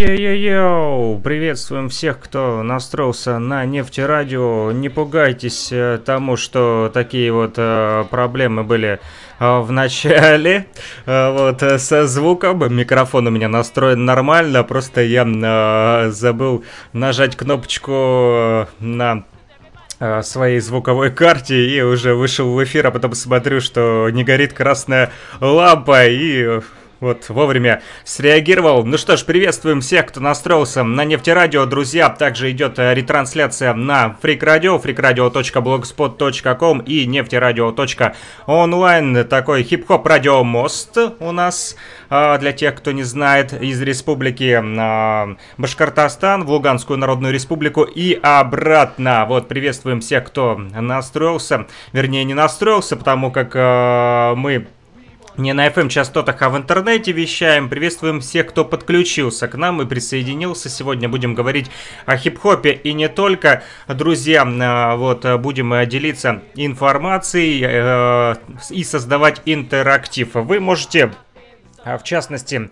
Йо-йо-йо! Приветствуем всех, кто настроился на нефтерадио. Не пугайтесь э, тому, что такие вот э, проблемы были э, в начале. Вот со звуком. Микрофон у меня настроен нормально, просто я забыл нажать кнопочку на своей звуковой карте и уже вышел в эфир, а потом смотрю, что не горит красная лампа и вот вовремя среагировал. Ну что ж, приветствуем всех, кто настроился на нефтерадио, друзья. Также идет э, ретрансляция на Freak Radio, freakradio.blogspot.com и нефтерадио.онлайн. Такой хип-хоп радиомост у нас а, для тех, кто не знает, из республики а, Башкортостан в Луганскую Народную Республику и обратно. Вот, приветствуем всех, кто настроился, вернее не настроился, потому как мы не на FM частотах, а в интернете вещаем. Приветствуем всех, кто подключился к нам и присоединился. Сегодня будем говорить о хип-хопе и не только. Друзья, э, вот будем э, делиться информацией э, и создавать интерактив. Вы можете, в частности,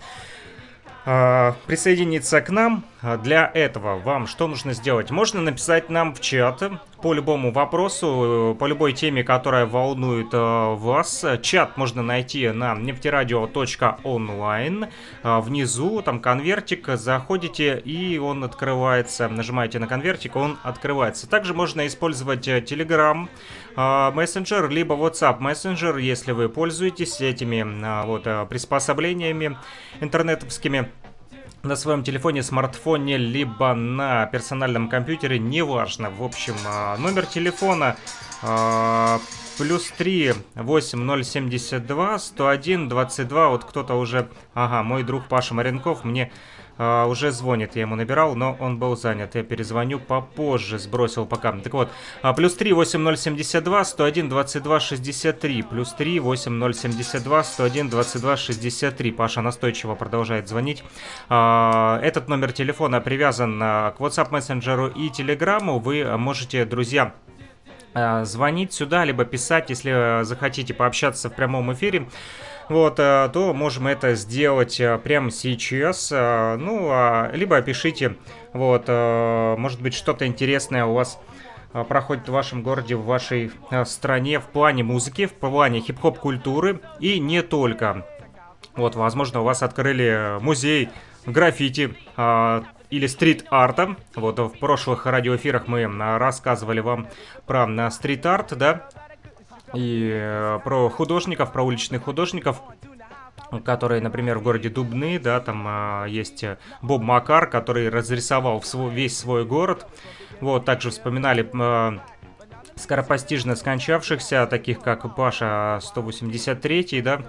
присоединиться к нам. Для этого вам что нужно сделать? Можно написать нам в чат по любому вопросу, по любой теме, которая волнует э, вас. Чат можно найти на нефтерадио.онлайн. Э, внизу там конвертик, заходите и он открывается. Нажимаете на конвертик, он открывается. Также можно использовать э, Telegram мессенджер, либо WhatsApp мессенджер, если вы пользуетесь этими вот приспособлениями интернетовскими на своем телефоне, смартфоне, либо на персональном компьютере, неважно. В общем, а, номер телефона а, плюс 3 8072 101 22. Вот кто-то уже... Ага, мой друг Паша Маренков мне а, уже звонит, я ему набирал, но он был занят. Я перезвоню попозже, сбросил пока. Так вот, а, плюс 3 8072 101 22 63. Плюс 3 8072 101 22 63. Паша настойчиво продолжает звонить. А, этот номер телефона привязан а, к WhatsApp мессенджеру и Телеграму. Вы можете, друзья, а, звонить сюда, либо писать, если захотите пообщаться в прямом эфире вот, э, то можем это сделать э, прямо сейчас. Э, ну, а, либо пишите, вот, может быть, что-то интересное у вас проходит в вашем городе, в вашей стране в плане музыки, в плане хип-хоп культуры и не только. Вот, возможно, у вас открыли музей граффити или стрит-арта. Вот в прошлых радиоэфирах мы рассказывали вам про стрит-арт, да, и э, про художников, про уличных художников, которые, например, в городе Дубны, да, там э, есть Боб Макар, который разрисовал свой, весь свой город. Вот, также вспоминали э, скоропостижно скончавшихся, таких как Паша 183, да.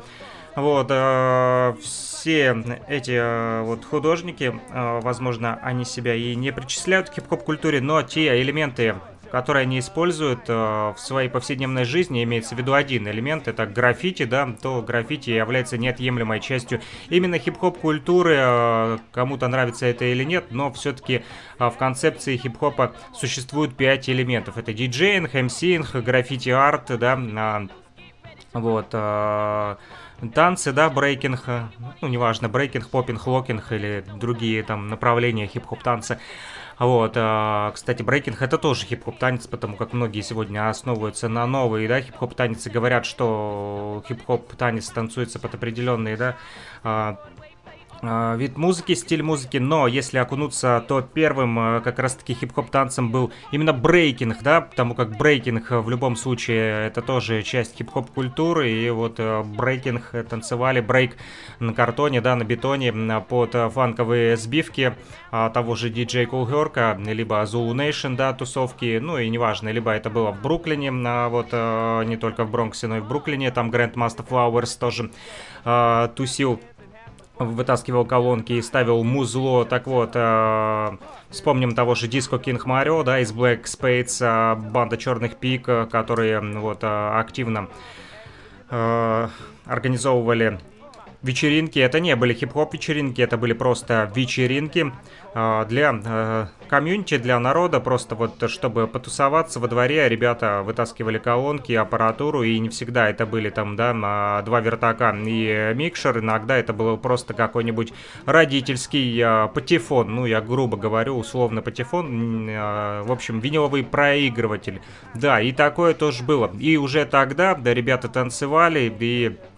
Вот, э, все эти э, вот художники, э, возможно, они себя и не причисляют к хип-хоп культуре, но те элементы которые они используют э, в своей повседневной жизни, имеется в виду один элемент, это граффити, да, то граффити является неотъемлемой частью именно хип-хоп культуры, э, кому-то нравится это или нет, но все-таки э, в концепции хип-хопа существует пять элементов. Это DJing, MCing, граффити-арт, да, э, вот, танцы, да, брейкинг, ну, неважно, брейкинг, поппинг, локинг или другие там направления хип-хоп танца. Вот, а, кстати, брейкинг это тоже хип-хоп танец, потому как многие сегодня основываются на новые, да, хип-хоп танцы, говорят, что хип-хоп танец танцуется под определенные, да, а, вид музыки, стиль музыки, но если окунуться, то первым а, как раз-таки хип-хоп танцем был именно брейкинг, да, потому как брейкинг в любом случае это тоже часть хип-хоп культуры, и вот а, брейкинг танцевали, брейк на картоне, да, на бетоне под фанковые сбивки того же Cool Herc, либо Zulu Nation, да, тусовки, ну и неважно, либо это было в Бруклине, вот не только в Бронксе, но и в Бруклине, там Grandmaster Flowers тоже тусил вытаскивал колонки и ставил музло. Так вот, э, вспомним того же Диско Кинг Марио, да, из Black Spades, э, банда Черных Пик, э, которые вот э, активно э, организовывали вечеринки. Это не были хип-хоп вечеринки, это были просто вечеринки э, для э, комьюнити, для народа, просто вот чтобы потусоваться во дворе, ребята вытаскивали колонки, аппаратуру, и не всегда это были там, да, два вертака и микшер, иногда это было просто какой-нибудь родительский патефон, ну, я грубо говорю, условно патефон, в общем, виниловый проигрыватель. Да, и такое тоже было. И уже тогда, да, ребята танцевали, и а,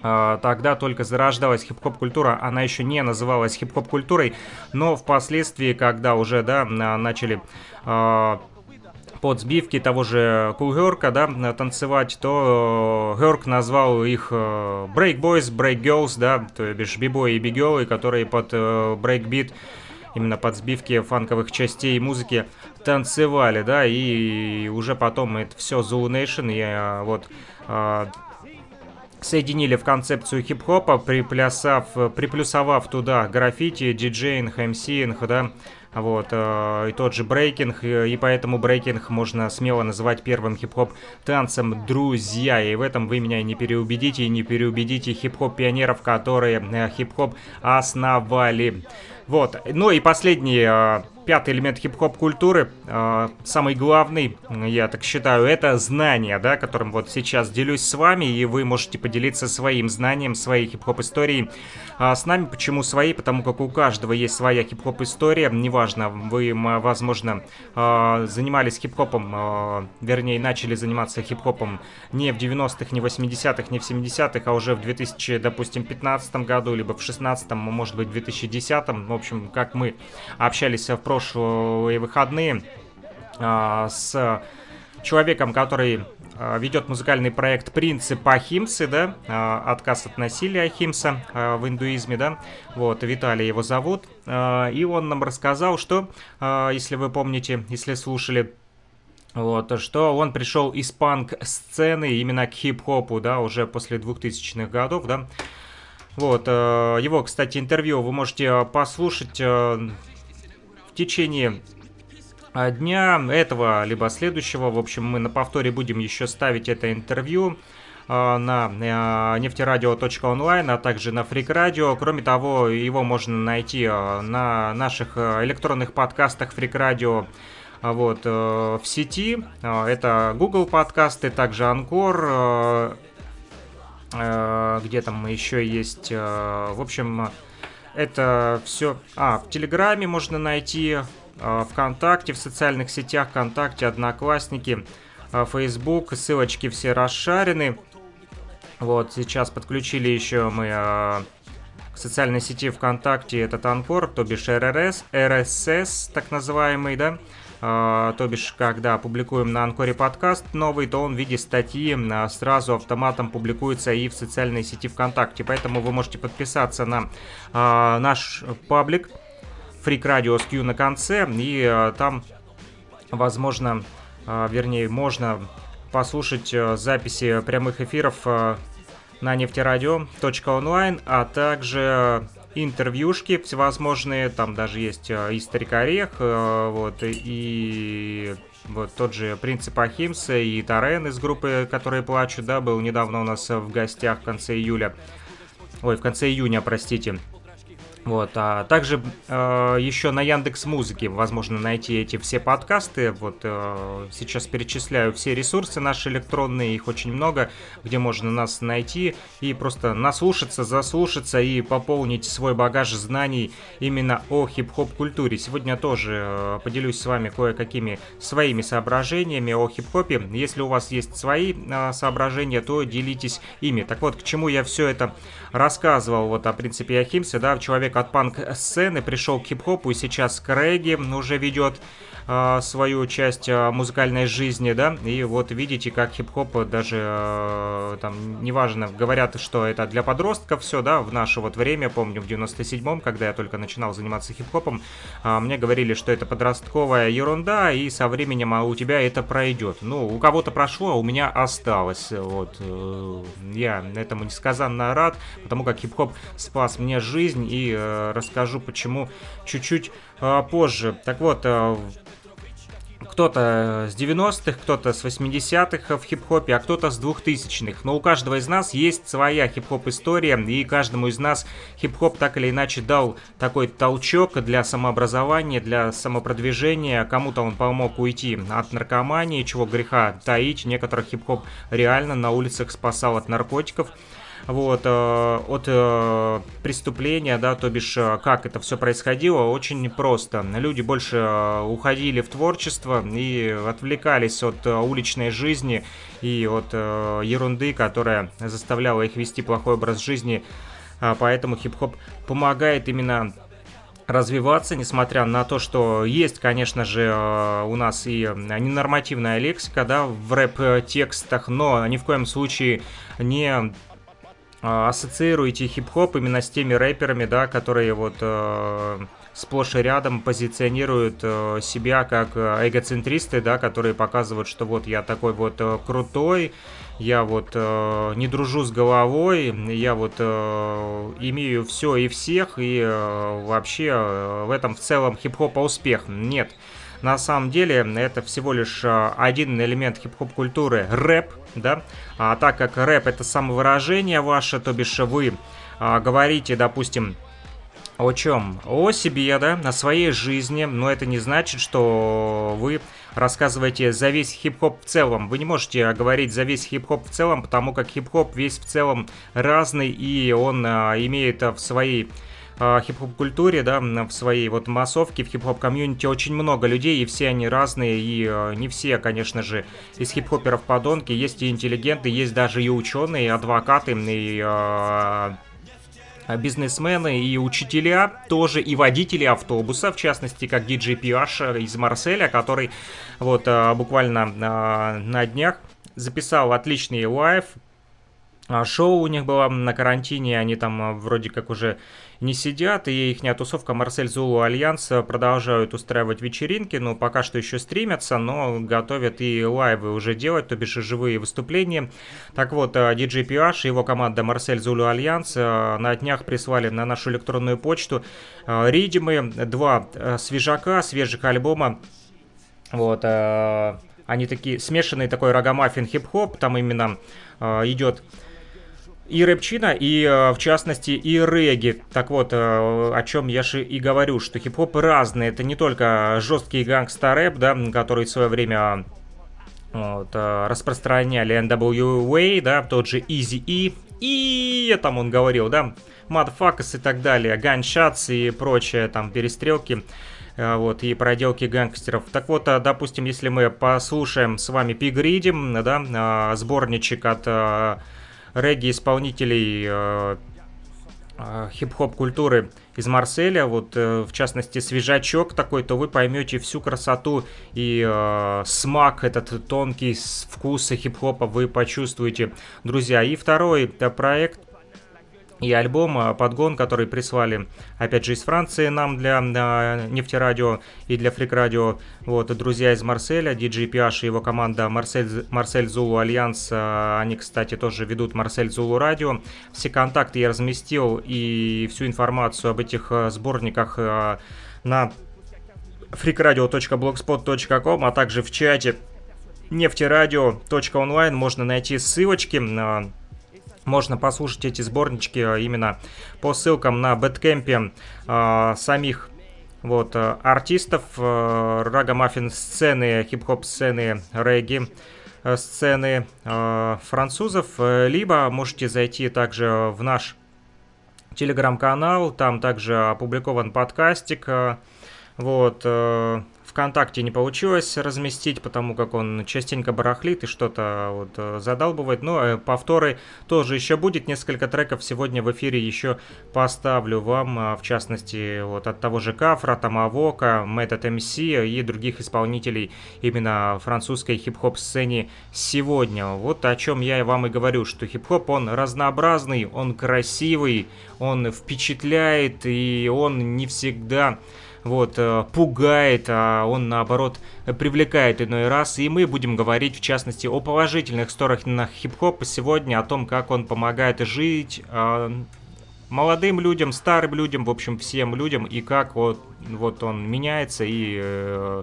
тогда только зарождалась хип-хоп культура, она еще не называлась хип-хоп культурой, но впоследствии, когда уже, да, начали э, под сбивки того же Herc, да, танцевать, то Herc назвал их Boys, Break Girls, да, то бишь бибои и бигёрлы, которые под брейкбит именно под сбивки фанковых частей музыки танцевали, да, и уже потом это все Zulu Nation, и вот соединили в концепцию хип-хопа, приплясав, приплюсовав туда граффити, DJing, MCing, да, вот, э, и тот же брейкинг, и поэтому брейкинг можно смело называть первым хип-хоп танцем друзья, и в этом вы меня не переубедите, и не переубедите хип-хоп пионеров, которые э, хип-хоп основали. Вот, ну и последний э, пятый элемент хип-хоп культуры, э, самый главный, я так считаю, это знание, да, которым вот сейчас делюсь с вами, и вы можете поделиться своим знанием, своей хип-хоп историей а с нами. Почему свои? Потому как у каждого есть своя хип-хоп история, неважно, вы, возможно, э, занимались хип-хопом, э, вернее, начали заниматься хип-хопом не в 90-х, не в 80-х, не в 70-х, а уже в 2000, допустим, 15 году, либо в 16 может быть, в 2010 в общем, как мы общались в прошлом прошлые выходные а, с человеком, который а, ведет музыкальный проект «Принцип Ахимсы», да, а, отказ от насилия Ахимса в индуизме, да, вот, Виталий его зовут, и он нам рассказал, что, если вы помните, если слушали вот, что он пришел из панк-сцены именно к хип-хопу, да, уже после 2000-х годов, да. Вот, его, кстати, интервью вы можете послушать течение а, дня этого, либо следующего. В общем, мы на повторе будем еще ставить это интервью а, на а, нефтерадио.онлайн, а также на Фрик Радио. Кроме того, его можно найти на наших электронных подкастах Фрик Радио вот, в сети. Это Google подкасты, также Анкор, где там еще есть, в общем, это все... А, в Телеграме можно найти, а, ВКонтакте, в социальных сетях ВКонтакте, Одноклассники, а, Facebook, ссылочки все расшарены. Вот, сейчас подключили еще мы а, к социальной сети ВКонтакте этот Анкор, то бишь РРС, РСС, так называемый, да, то бишь, когда публикуем на Анкоре подкаст новый, то он в виде статьи а, сразу автоматом публикуется и в социальной сети ВКонтакте. Поэтому вы можете подписаться на а, наш паблик Freak Radio с на конце, и там, возможно, вернее, можно послушать записи прямых эфиров на нефтерадио.онлайн, а также интервьюшки всевозможные, там даже есть э, и Старик э, вот, и вот тот же Принцип Ахимса и Тарен из группы «Которые плачут», да, был недавно у нас в гостях в конце июля. Ой, в конце июня, простите. Вот, а также э, еще на Яндекс Музыке возможно найти эти все подкасты. Вот э, сейчас перечисляю все ресурсы наши электронные, их очень много, где можно нас найти и просто наслушаться, заслушаться и пополнить свой багаж знаний именно о хип-хоп культуре. Сегодня тоже э, поделюсь с вами кое-какими своими соображениями о хип-хопе. Если у вас есть свои э, соображения, то делитесь ими. Так вот, к чему я все это рассказывал вот о принципе Ахимсе, да, человек от панк-сцены пришел к хип-хопу и сейчас к уже ведет э, свою часть э, музыкальной жизни, да, и вот видите, как хип-хоп даже, э, там, неважно, говорят, что это для подростков все, да, в наше вот время, помню, в 97-м, когда я только начинал заниматься хип-хопом, э, мне говорили, что это подростковая ерунда, и со временем а у тебя это пройдет. Ну, у кого-то прошло, а у меня осталось, вот, э, я этому несказанно рад, потому как хип-хоп спас мне жизнь, и э, расскажу почему чуть-чуть э, позже. Так вот, э, кто-то с 90-х, кто-то с 80-х в хип-хопе, а кто-то с 2000-х. Но у каждого из нас есть своя хип-хоп история, и каждому из нас хип-хоп так или иначе дал такой толчок для самообразования, для самопродвижения. Кому-то он помог уйти от наркомании, чего греха таить. Некоторых хип-хоп реально на улицах спасал от наркотиков вот, э, от э, преступления, да, то бишь, э, как это все происходило, очень просто. Люди больше уходили в творчество и отвлекались от уличной жизни и от ерунды, которая заставляла их вести плохой образ жизни, а поэтому хип-хоп помогает именно развиваться, несмотря на то, что есть, конечно же, у нас и ненормативная лексика, да, в рэп-текстах, но ни в коем случае не ассоциируете хип-хоп именно с теми рэперами, да, которые вот э, сплошь и рядом позиционируют э, себя как э, эгоцентристы, да, которые показывают, что вот я такой вот э, крутой, я вот э, не дружу с головой, я вот э, имею все и всех, и э, вообще э, в этом в целом хип-хопа успех. Нет. На самом деле это всего лишь э, один элемент хип-хоп культуры, рэп, да, а так как рэп это самовыражение ваше, то бишь вы а, говорите, допустим, о чем? О себе, да, о своей жизни, но это не значит, что вы рассказываете за весь хип-хоп в целом. Вы не можете говорить за весь хип-хоп в целом, потому как хип-хоп весь в целом разный, и он а, имеет в своей э, хип-хоп-культуре, да, в своей вот массовке, в хип-хоп-комьюнити очень много людей, и все они разные, и э, не все, конечно же, из хип-хоперов подонки, есть и интеллигенты, есть даже и ученые, и адвокаты, и э, бизнесмены и учителя, тоже и водители автобуса, в частности, как диджей PH из Марселя, который вот э, буквально на днях записал отличный лайв, шоу у них было на карантине, они там вроде как уже не сидят, и их тусовка Marseille Zulu Alliance продолжают устраивать вечеринки, ну, пока что еще стримятся, но готовят и лайвы уже делать, то бишь живые выступления. Так вот, DJ э, PH и его команда Marseille Zulu Alliance э, на днях прислали на нашу электронную почту э, ридимы, два свежака, свежих альбома, вот, они такие смешанный такой раггамаффин хип-хоп, там именно идет и рэпчина, и э, в частности и регги. Так вот, э, о чем я же и говорю, что хип-хоп разный. Это не только жесткий гангста-рэп, да, который в свое время вот, э, распространяли NWA, да, тот же Eazy-E, и там он говорил, да, Motherfuckers и так далее, Gunshots и прочее, там, перестрелки вот, и проделки гангстеров. Так вот, допустим, если мы послушаем с вами Пигридим, да, сборничек от регги-исполнителей э, э, хип-хоп культуры из Марселя, вот э, в частности свежачок такой, то вы поймете всю красоту и э, смак, этот тонкий вкус хип-хопа вы почувствуете, друзья. И второй проект и альбом а, «Подгон», который прислали, опять же, из Франции нам для э, нефтерадио и для фрик-радио. Вот, друзья из Марселя, DJ PH и его команда Марсель, Марсель Зулу Альянс, э, они, кстати, тоже ведут Марсель Зулу Радио. Все контакты я разместил и всю информацию об этих э, сборниках э, на freakradio.blogspot.com, а также в чате нефтерадио.онлайн можно найти ссылочки на можно послушать эти сборнички э, именно по ссылкам на бэткемпе э, самих вот, э, артистов, э, рагамаффин сцены, хип-хоп сцены, регги э, сцены э, французов, либо можете зайти также в наш телеграм-канал, там также опубликован подкастик, вот, ВКонтакте не получилось разместить, потому как он частенько барахлит и что-то вот э, задалбывает. Но э, повторы тоже еще будет. Несколько треков сегодня в эфире еще поставлю вам, а, в частности, вот от того же Кафра, Тамавока, Method MC и других исполнителей именно французской хип-хоп сцене сегодня. Вот о чем я вам и говорю, что хип-хоп он разнообразный, он красивый, он впечатляет и он не всегда вот, э, пугает, а он, наоборот, привлекает иной раз. И мы будем говорить, в частности, о положительных сторонах хип-хопа сегодня, о том, как он помогает жить а, молодым людям, старым людям, в общем, всем людям, и как вот, вот он меняется и... Э,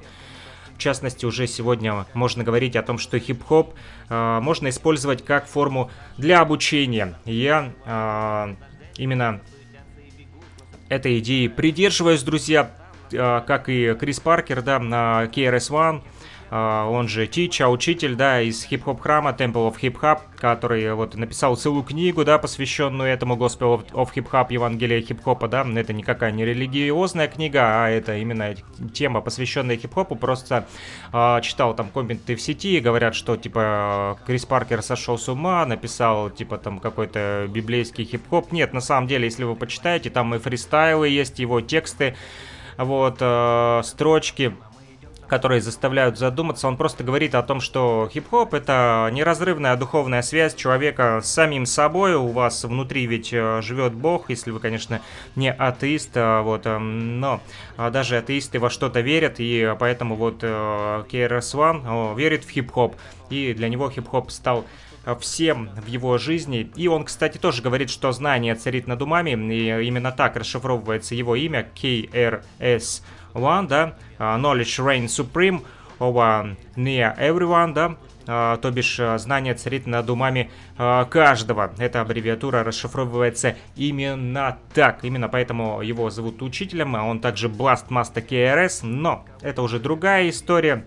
В частности, уже сегодня можно говорить о том, что хип-хоп э, можно использовать как форму для обучения. Я э, именно этой идеи придерживаюсь, друзья, как и Крис Паркер, да, на KRS-One а, он же Тича, учитель, да, из хип-хоп храма Temple of Hip Hop, который вот написал целую книгу, да, посвященную этому Gospel of Hip Hop, Евангелие хип-хопа, да, это никакая не религиозная книга, а это именно тема, посвященная хип-хопу, просто э, читал там комменты в сети, говорят, что, типа, Крис Паркер сошел с ума, написал, типа, там, какой-то библейский хип-хоп, нет, на самом деле, если вы почитаете, там и фристайлы есть, его тексты, вот, э, строчки, которые заставляют задуматься. Он просто говорит о том, что хип-хоп это неразрывная духовная связь человека с самим собой. У вас внутри ведь э, живет Бог, если вы, конечно, не атеист, а вот, э, но а, даже атеисты во что-то верят, и поэтому вот KRS-One верит в хип-хоп, и для него хип-хоп стал всем в его жизни. И он, кстати, тоже говорит, что знание царит над умами, и именно так расшифровывается его имя, KRS One, да, а, Knowledge Reign Supreme over near everyone, да, Uh, то бишь знание царит над умами каждого. Эта аббревиатура расшифровывается именно так. Именно поэтому его зовут учителем, а он также Blast Master KRS, но это уже другая история.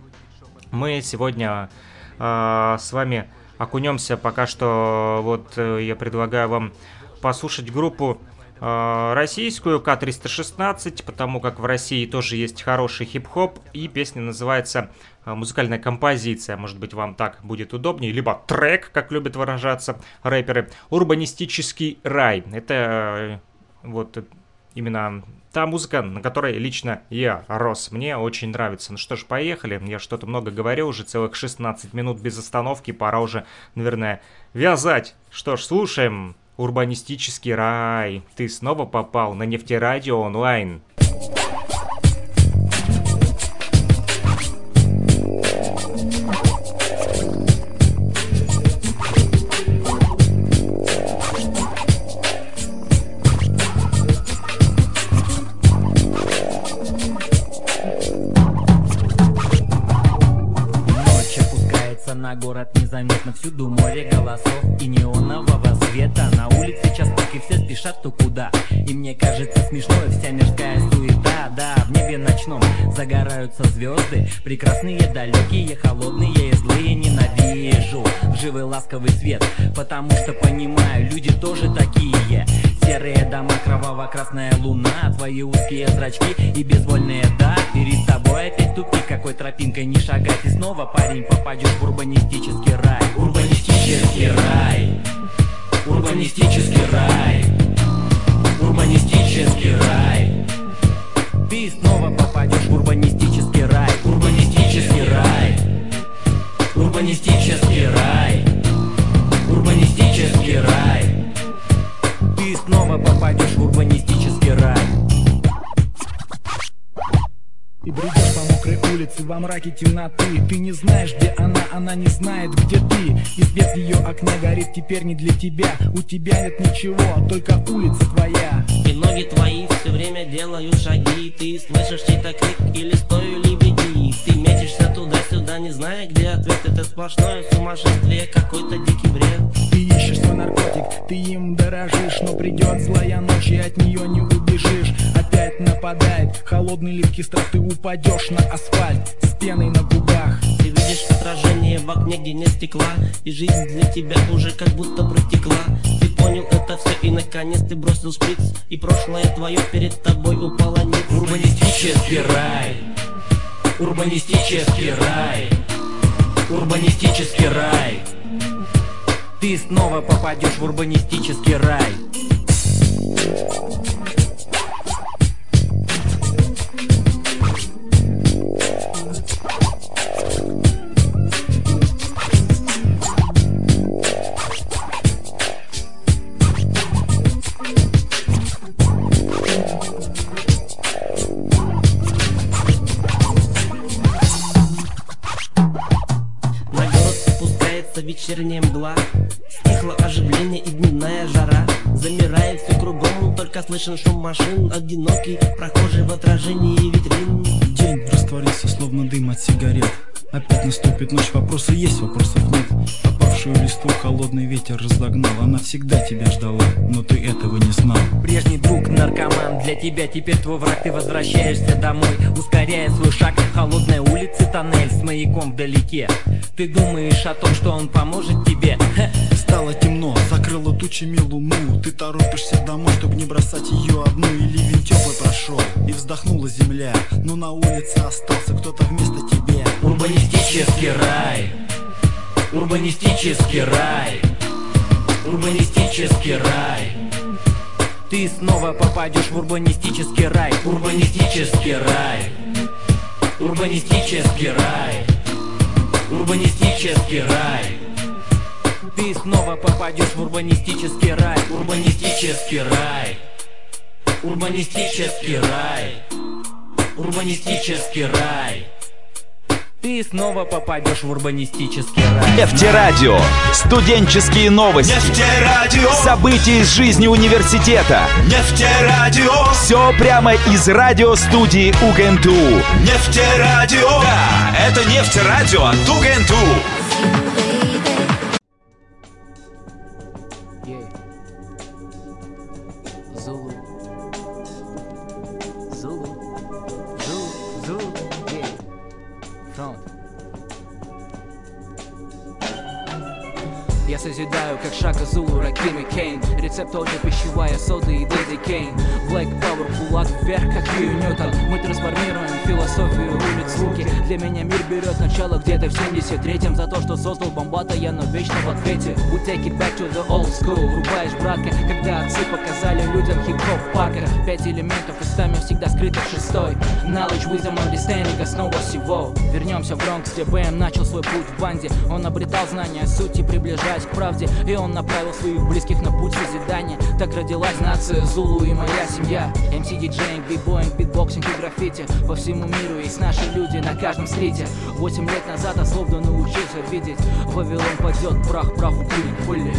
Мы сегодня с вами окунемся пока что, вот э, я предлагаю вам послушать группу Э, российскую К-316, потому как в России тоже есть хороший хип-хоп, и песня называется э, музыкальная композиция, может быть вам так будет удобнее, либо трек, как любят выражаться рэперы, «Урбанистический рай». Это э, вот именно та музыка, на которой лично я рос. Мне очень нравится. Ну что ж, поехали. Я что-то много говорю, уже целых 16 минут без остановки. Пора уже, наверное, вязать. Что ж, слушаем. Урбанистический рай. Ты снова попал на нефтерадио онлайн. На город незаметно. Всюду море голосов и неонового света. На улице час пик и все спешат то куда? И мне кажется смешной вся мирская суета. Да, в небе ночном загораются звезды. Прекрасные, далекие, холодные и злые Ненавижу. Живый ласковый свет Потому что понимаю, люди тоже такие Серые дома, кроваво-красная луна Твои узкие зрачки и безвольные да Перед тобой опять тупик, какой тропинкой не шагать. И снова, парень, попадешь в урбанистический рай Урбанистический рай Урбанистический рай Урбанистический рай. Ты снова попадешь в урбанистический рай Урбанистический рай Урбанистический рай Урбанистический рай Ты снова попадешь в урбанистический рай. И бредешь по мокрой улице во мраке темноты. Ты не знаешь, где она, она не знает, где ты. И свет ее окна горит теперь не для тебя. У тебя нет ничего, только улица твоя. И ноги твои все время делают шаги. Ты слышишь чей-то крик или стою лебеди Ты метишься туда-сюда, не зная, где ответ. Это сплошное сумасшествие, какой-то дикий бред. Ты ищешь свой наркотик, ты им дорожишь Но придет злая ночь и от нее не убежишь. Опять нападает холодный липкий страх Ты упадешь на асфальт с пеной на губах. Ты видишь отражение в окне, где нет стекла И жизнь для тебя уже как будто протекла. Ты понял это все и наконец ты бросил шприц И прошлое твое перед тобой упало ниц. Урбанистический рай Урбанистический рай. Урбанистический рай. Ты снова попадешь в урбанистический рай вечерняя мгла. Стихло оживление и дневная жара. Замирает все кругом, только слышен шум машин. Одинокий прохожий в отражении витрин. День растворился, словно дым от сигарет Опять наступит ночь, вопросы есть, вопросов нет. Опавшую листву холодный ветер разогнал. Она всегда тебя ждала, но ты этого не знал. Прежний друг наркоман, для тебя. Теперь твой враг Ты возвращаешься домой, ускоряя свой шаг Холодная улица, тоннель с маяком вдалеке. Ты думаешь о том, что он поможет тебе? Стало темно, закрыло тучами луну Ты торопишься домой, чтобы не бросать ее одну. И ливень теплый прошел, и вздохнула земля. Но на улице остался кто-то вместо тебя Урбанистический рай. Урбанистический рай. Урбанистический рай. Ты снова попадешь в урбанистический рай. Урбанистический рай. Урбанистический рай. Урбанистический рай. Ты снова попадешь в урбанистический рай. Урбанистический рай. Урбанистический рай. Урбанистический рай ты снова попадешь в урбанистический рай. Нефтерадио. Студенческие новости. Нефтерадио. События из жизни университета. Нефтерадио. Все прямо из радиостудии УГНТУ. Нефтерадио. Да, это Нефтерадио от УГНТУ. Начало где-то в 73-м За то, что создал бомбата, я но вечно в ответе. We take it back to the old school. Врубаешь, братка, когда отцы показали людям хип-хоп в парках Пять элементов, устами всегда скрыто шестой. Knowledge, wisdom, understanding, основа всего. Вернемся в Бронкс, где Бам начал свой путь в банде. Он обретал знания сути, приближаясь к правде. И он направил своих близких на путь созидания. Так родилась нация Зулу и моя семья. MC, диджеинг, b-boying, beatboxing и граффити. По всему миру есть наши люди на каждом стрите. Восемь лет назад я словно научился видеть Вавилон падет, прах, праху, пыли, пыли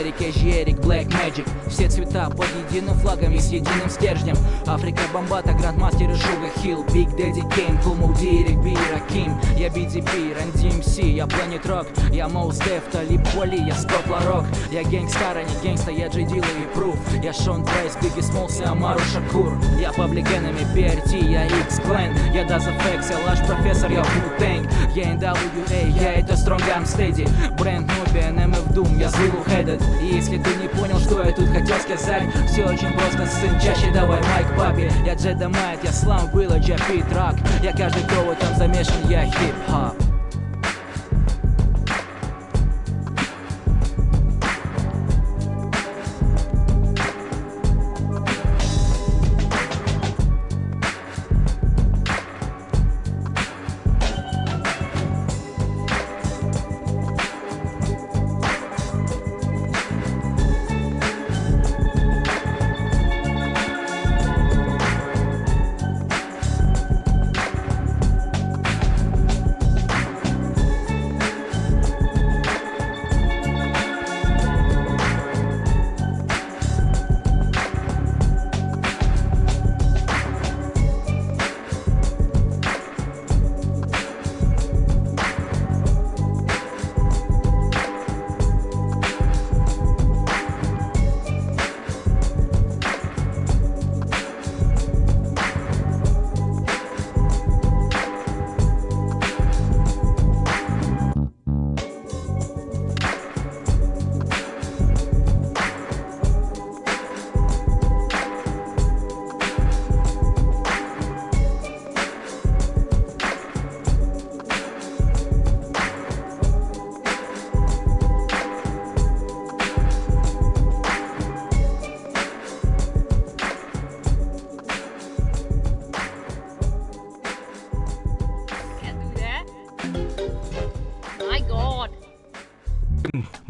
Мерик, Эжерик, Black Magic Все цвета под единым флагом с единым стержнем. Африка, Бомбата, Грандмастер и Шуга Хилл Биг Дэдди Кейн, Кулму, Дирик, Би, Раким Я BDP, Run DMC, я Planet Rock. Я Mos Def, Talib Kweli, я Scott La Rock Я Gang Starr, а не гангста, я J Dilla и Proof Я Sean Price, Biggie Smalls и Амару Шакур. Я Public Enemy, PRT, я X Clan Я Das EFX, я Large Professor, я Wu Tang. Я NWA, я это Strong Arm Steady. Бренд Нубия, NMF Doom, я Zulu Headed. И если ты не понял, что я тут хотел сказать Все очень просто, сын, чаще давай майк папе. Я Джеда Майт, я Слам Вилледж, я Пит Рак Я каждый, кто этом замешан, я хип-хоп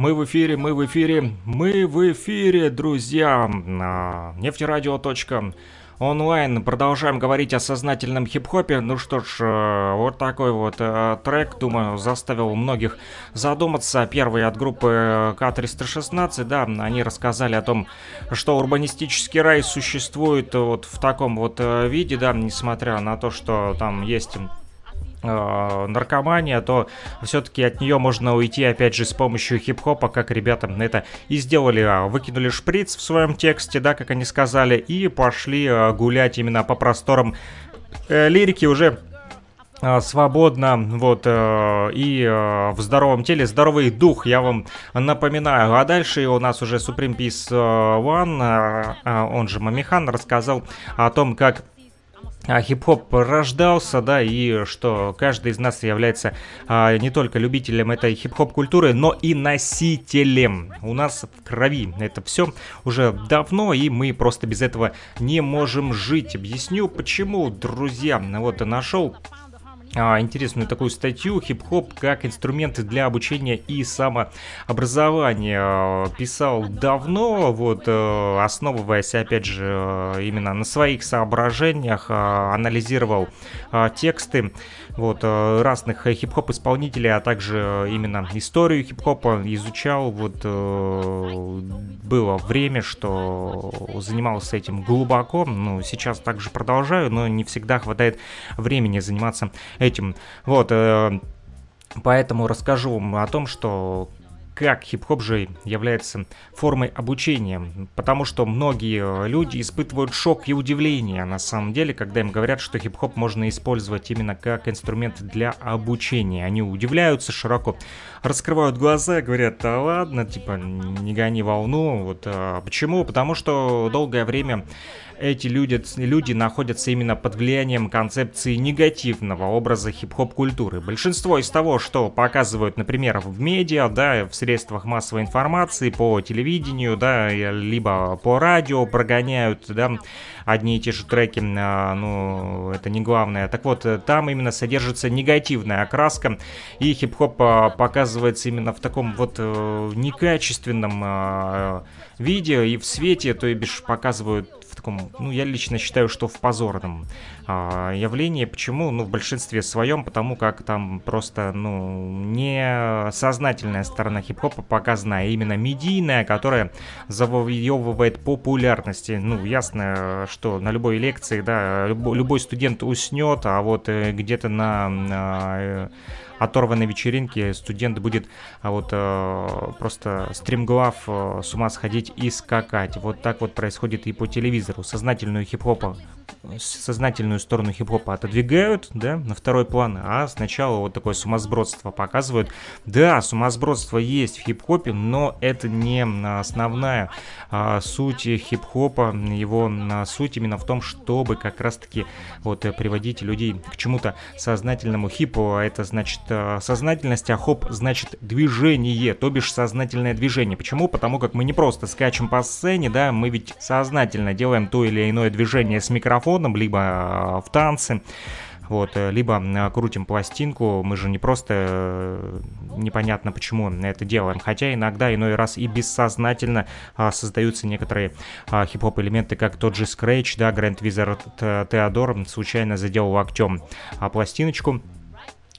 Мы в эфире, мы в эфире, мы в эфире, друзья. На нефтерадио.онлайн продолжаем говорить о сознательном хип-хопе. Ну что ж, э, вот такой вот э, трек, думаю, заставил многих задуматься. Первый от группы К-316, да, они рассказали о том, что урбанистический рай существует вот в таком вот э, виде, да, несмотря на то, что там есть э, наркомания, то все-таки от нее можно уйти, опять же, с помощью хип-хопа, как ребята это и сделали. А, выкинули шприц в своем тексте, да, как они сказали, и пошли э, гулять именно по просторам э, лирики уже э, свободно, вот, э, и в здоровом теле здоровый дух, я вам напоминаю. А дальше у нас уже Supreme Peace One, он же Мамихан, рассказал о том, как а, хип-хоп рождался, да, и что каждый из нас является а, не только любителем этой хип-хоп культуры, но и носителем. У нас в крови это все уже давно, и мы просто без этого не можем жить. Объясню почему, друзья. Вот нашел а, интересную такую статью «Хип-хоп как инструменты для обучения и самообразования». Писал давно, вот, э, основываясь, опять же, э, именно на своих соображениях, э, анализировал тексты вот, разных хип-хоп исполнителей, а также именно историю хип-хопа изучал. Вот, было время, что занимался этим глубоко, ну, сейчас также продолжаю, но не всегда хватает времени заниматься этим. Вот, э, поэтому расскажу вам о том, что как хип-хоп же является формой обучения, потому что многие люди испытывают шок и удивление на самом деле, когда им говорят, что хип-хоп можно использовать именно как инструмент для обучения. Они удивляются широко, раскрывают глаза говорят, да ладно, типа, не гони волну. Вот а, почему? Потому что долгое время эти люди, люди находятся именно под влиянием концепции негативного образа хип-хоп культуры. Большинство из того, что показывают, например, в медиа, да, в средствах массовой информации, по телевидению, да, либо по радио прогоняют, да, одни и те же треки, а, ну, это не главное. Так вот, там именно содержится негативная окраска, и хип-хоп а, показывается именно в таком вот э, некачественном а, виде и в свете, то и бишь показывают таком, ну, я лично считаю, что в позорном а, явлении. Почему? Ну, в большинстве своем, потому как там просто, ну, не сознательная сторона хип-хопа показана, а именно медийная, которая завоевывает популярности. Ну, ясно, что на любой лекции, да, любой студент уснет, а вот э, где-то на, на оторванной вечеринке студент будет а вот э, просто стримглав э, с ума сходить и скакать. Вот так вот происходит и по телевизору. Сознательную хип-хопа сознательную сторону хип-хопа отодвигают, да, на второй план, а сначала вот такое сумасбродство показывают. Да, сумасбродство есть в хип-хопе, но это не основная а, суть хип-хопа, его а, суть именно в том, чтобы как раз-таки вот приводить людей к чему-то сознательному. Хипу это значит а, сознательность, а хоп значит движение, то бишь сознательное движение. Почему? Потому как мы не просто скачем по сцене, да, мы ведь сознательно делаем то или иное движение с микрофоном, либо э, в танце. Вот, э, либо э, крутим пластинку, мы же не просто непонятно почему это делаем, хотя иногда, иной раз и бессознательно а, создаются некоторые а, хип-хоп элементы, как тот же Scratch, да, Grand Wizard Теодор случайно задел локтем а, пластиночку,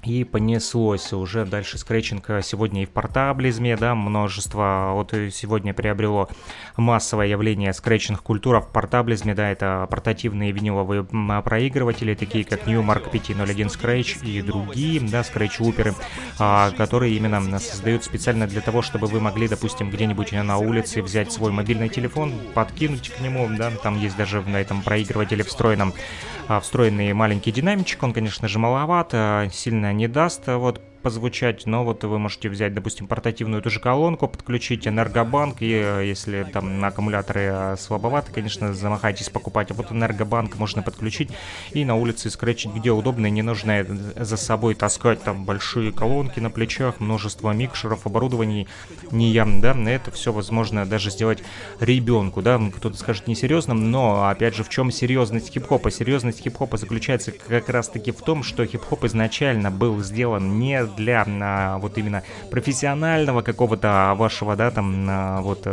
и понеслось уже дальше скретчинг сегодня и в портаблизме, да, множество, вот сегодня приобрело массовое явление скретчинг культура в портаблизме, да, это портативные виниловые проигрыватели, такие как Newmark 501 Scratch и другие, да, скретч-уперы, а, которые именно создают специально для того, чтобы вы могли, допустим, где-нибудь на улице взять свой мобильный телефон, подкинуть к нему, да, там есть даже на этом проигрывателе встроенном. а, встроенный маленький динамичек, он, конечно же, маловат, а, сильно не даст. Вот позвучать, но вот вы можете взять, допустим, портативную ту же колонку, подключить энергобанк, и э, если там на аккумуляторы э, слабовато, конечно, замахайтесь покупать, а вот энергобанк можно подключить и на улице скретчить где удобно, и не нужно за собой таскать там большие колонки на плечах, множество микшеров, оборудований, не ям, да, это все возможно даже сделать ребенку, да, кто-то скажет несерьезным, но, опять же, в чем серьезность хип-хопа? Серьезность хип-хопа заключается как раз-таки в том, что хип-хоп изначально был сделан не для а, вот именно профессионального какого-то вашего, да, там, а, вот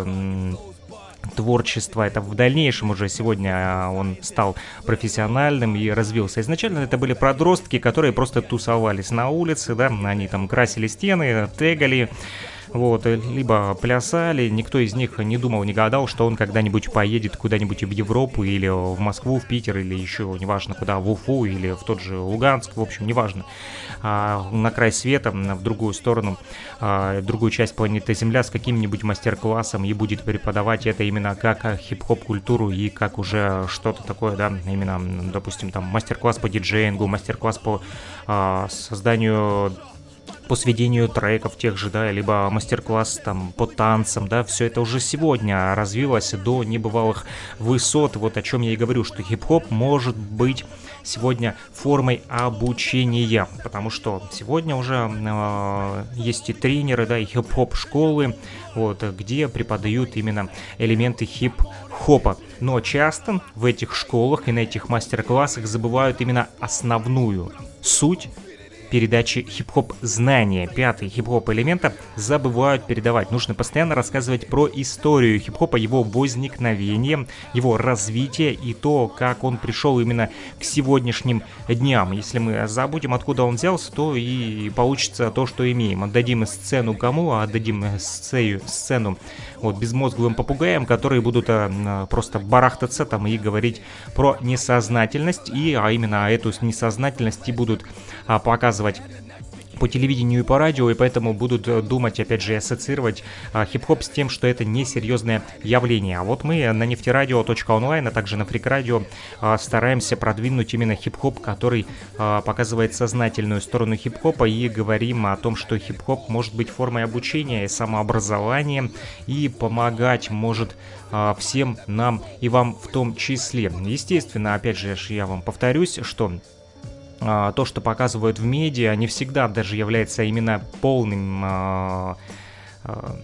творчества. Это в дальнейшем уже сегодня а, он стал профессиональным и развился. Изначально это были подростки, которые просто тусовались на улице, да, они там красили стены, тегали, вот, э, либо плясали, никто из них не думал, не гадал, что он когда-нибудь поедет куда-нибудь в Европу или в Москву, в Питер, или еще, неважно куда, в Уфу или в тот же Луганск, в общем, неважно, а, на край света, в другую сторону, а, другую часть планеты Земля с каким-нибудь мастер-классом и будет преподавать это именно как хип-хоп культуру и как уже что-то такое, да, именно, допустим, там мастер-класс по диджеингу, мастер-класс по а, созданию по сведению треков тех же, да, либо мастер-класс там по танцам, да, все это уже сегодня развилось до небывалых высот, вот о чем я и говорю, что хип-хоп может быть сегодня формой обучения, потому что сегодня уже э, есть и тренеры, да, и хип-хоп школы, вот, где преподают именно элементы хип-хопа. Но часто в этих школах и на этих мастер-классах забывают именно основную суть передачи хип-хоп знания. Пятый хип-хоп элемента забывают передавать. Нужно постоянно рассказывать про историю хип-хопа, его возникновение, его развитие и то, как он пришел именно к сегодняшним дням. Если мы забудем, откуда он взялся, то и получится то, что имеем. Отдадим сцену кому, а отдадим сцею, сцену вот безмозглым попугаям, которые будут а, просто барахтаться там и говорить про несознательность, и а именно эту несознательность и будут а, показывать по телевидению и по радио, и поэтому будут э, думать, опять же, и ассоциировать а, хип-хоп с тем, что это несерьезное явление. А вот мы на нефтерадио.онлайн, а также на фрик-радио а, стараемся продвинуть именно хип-хоп, который а, показывает сознательную сторону хип-хопа, и говорим о том, что хип-хоп может быть формой обучения и самообразования, и помогать может а, всем нам и вам в том числе. Естественно, опять же, я вам повторюсь, что то, что показывают в медиа, не всегда даже является именно полным а, а,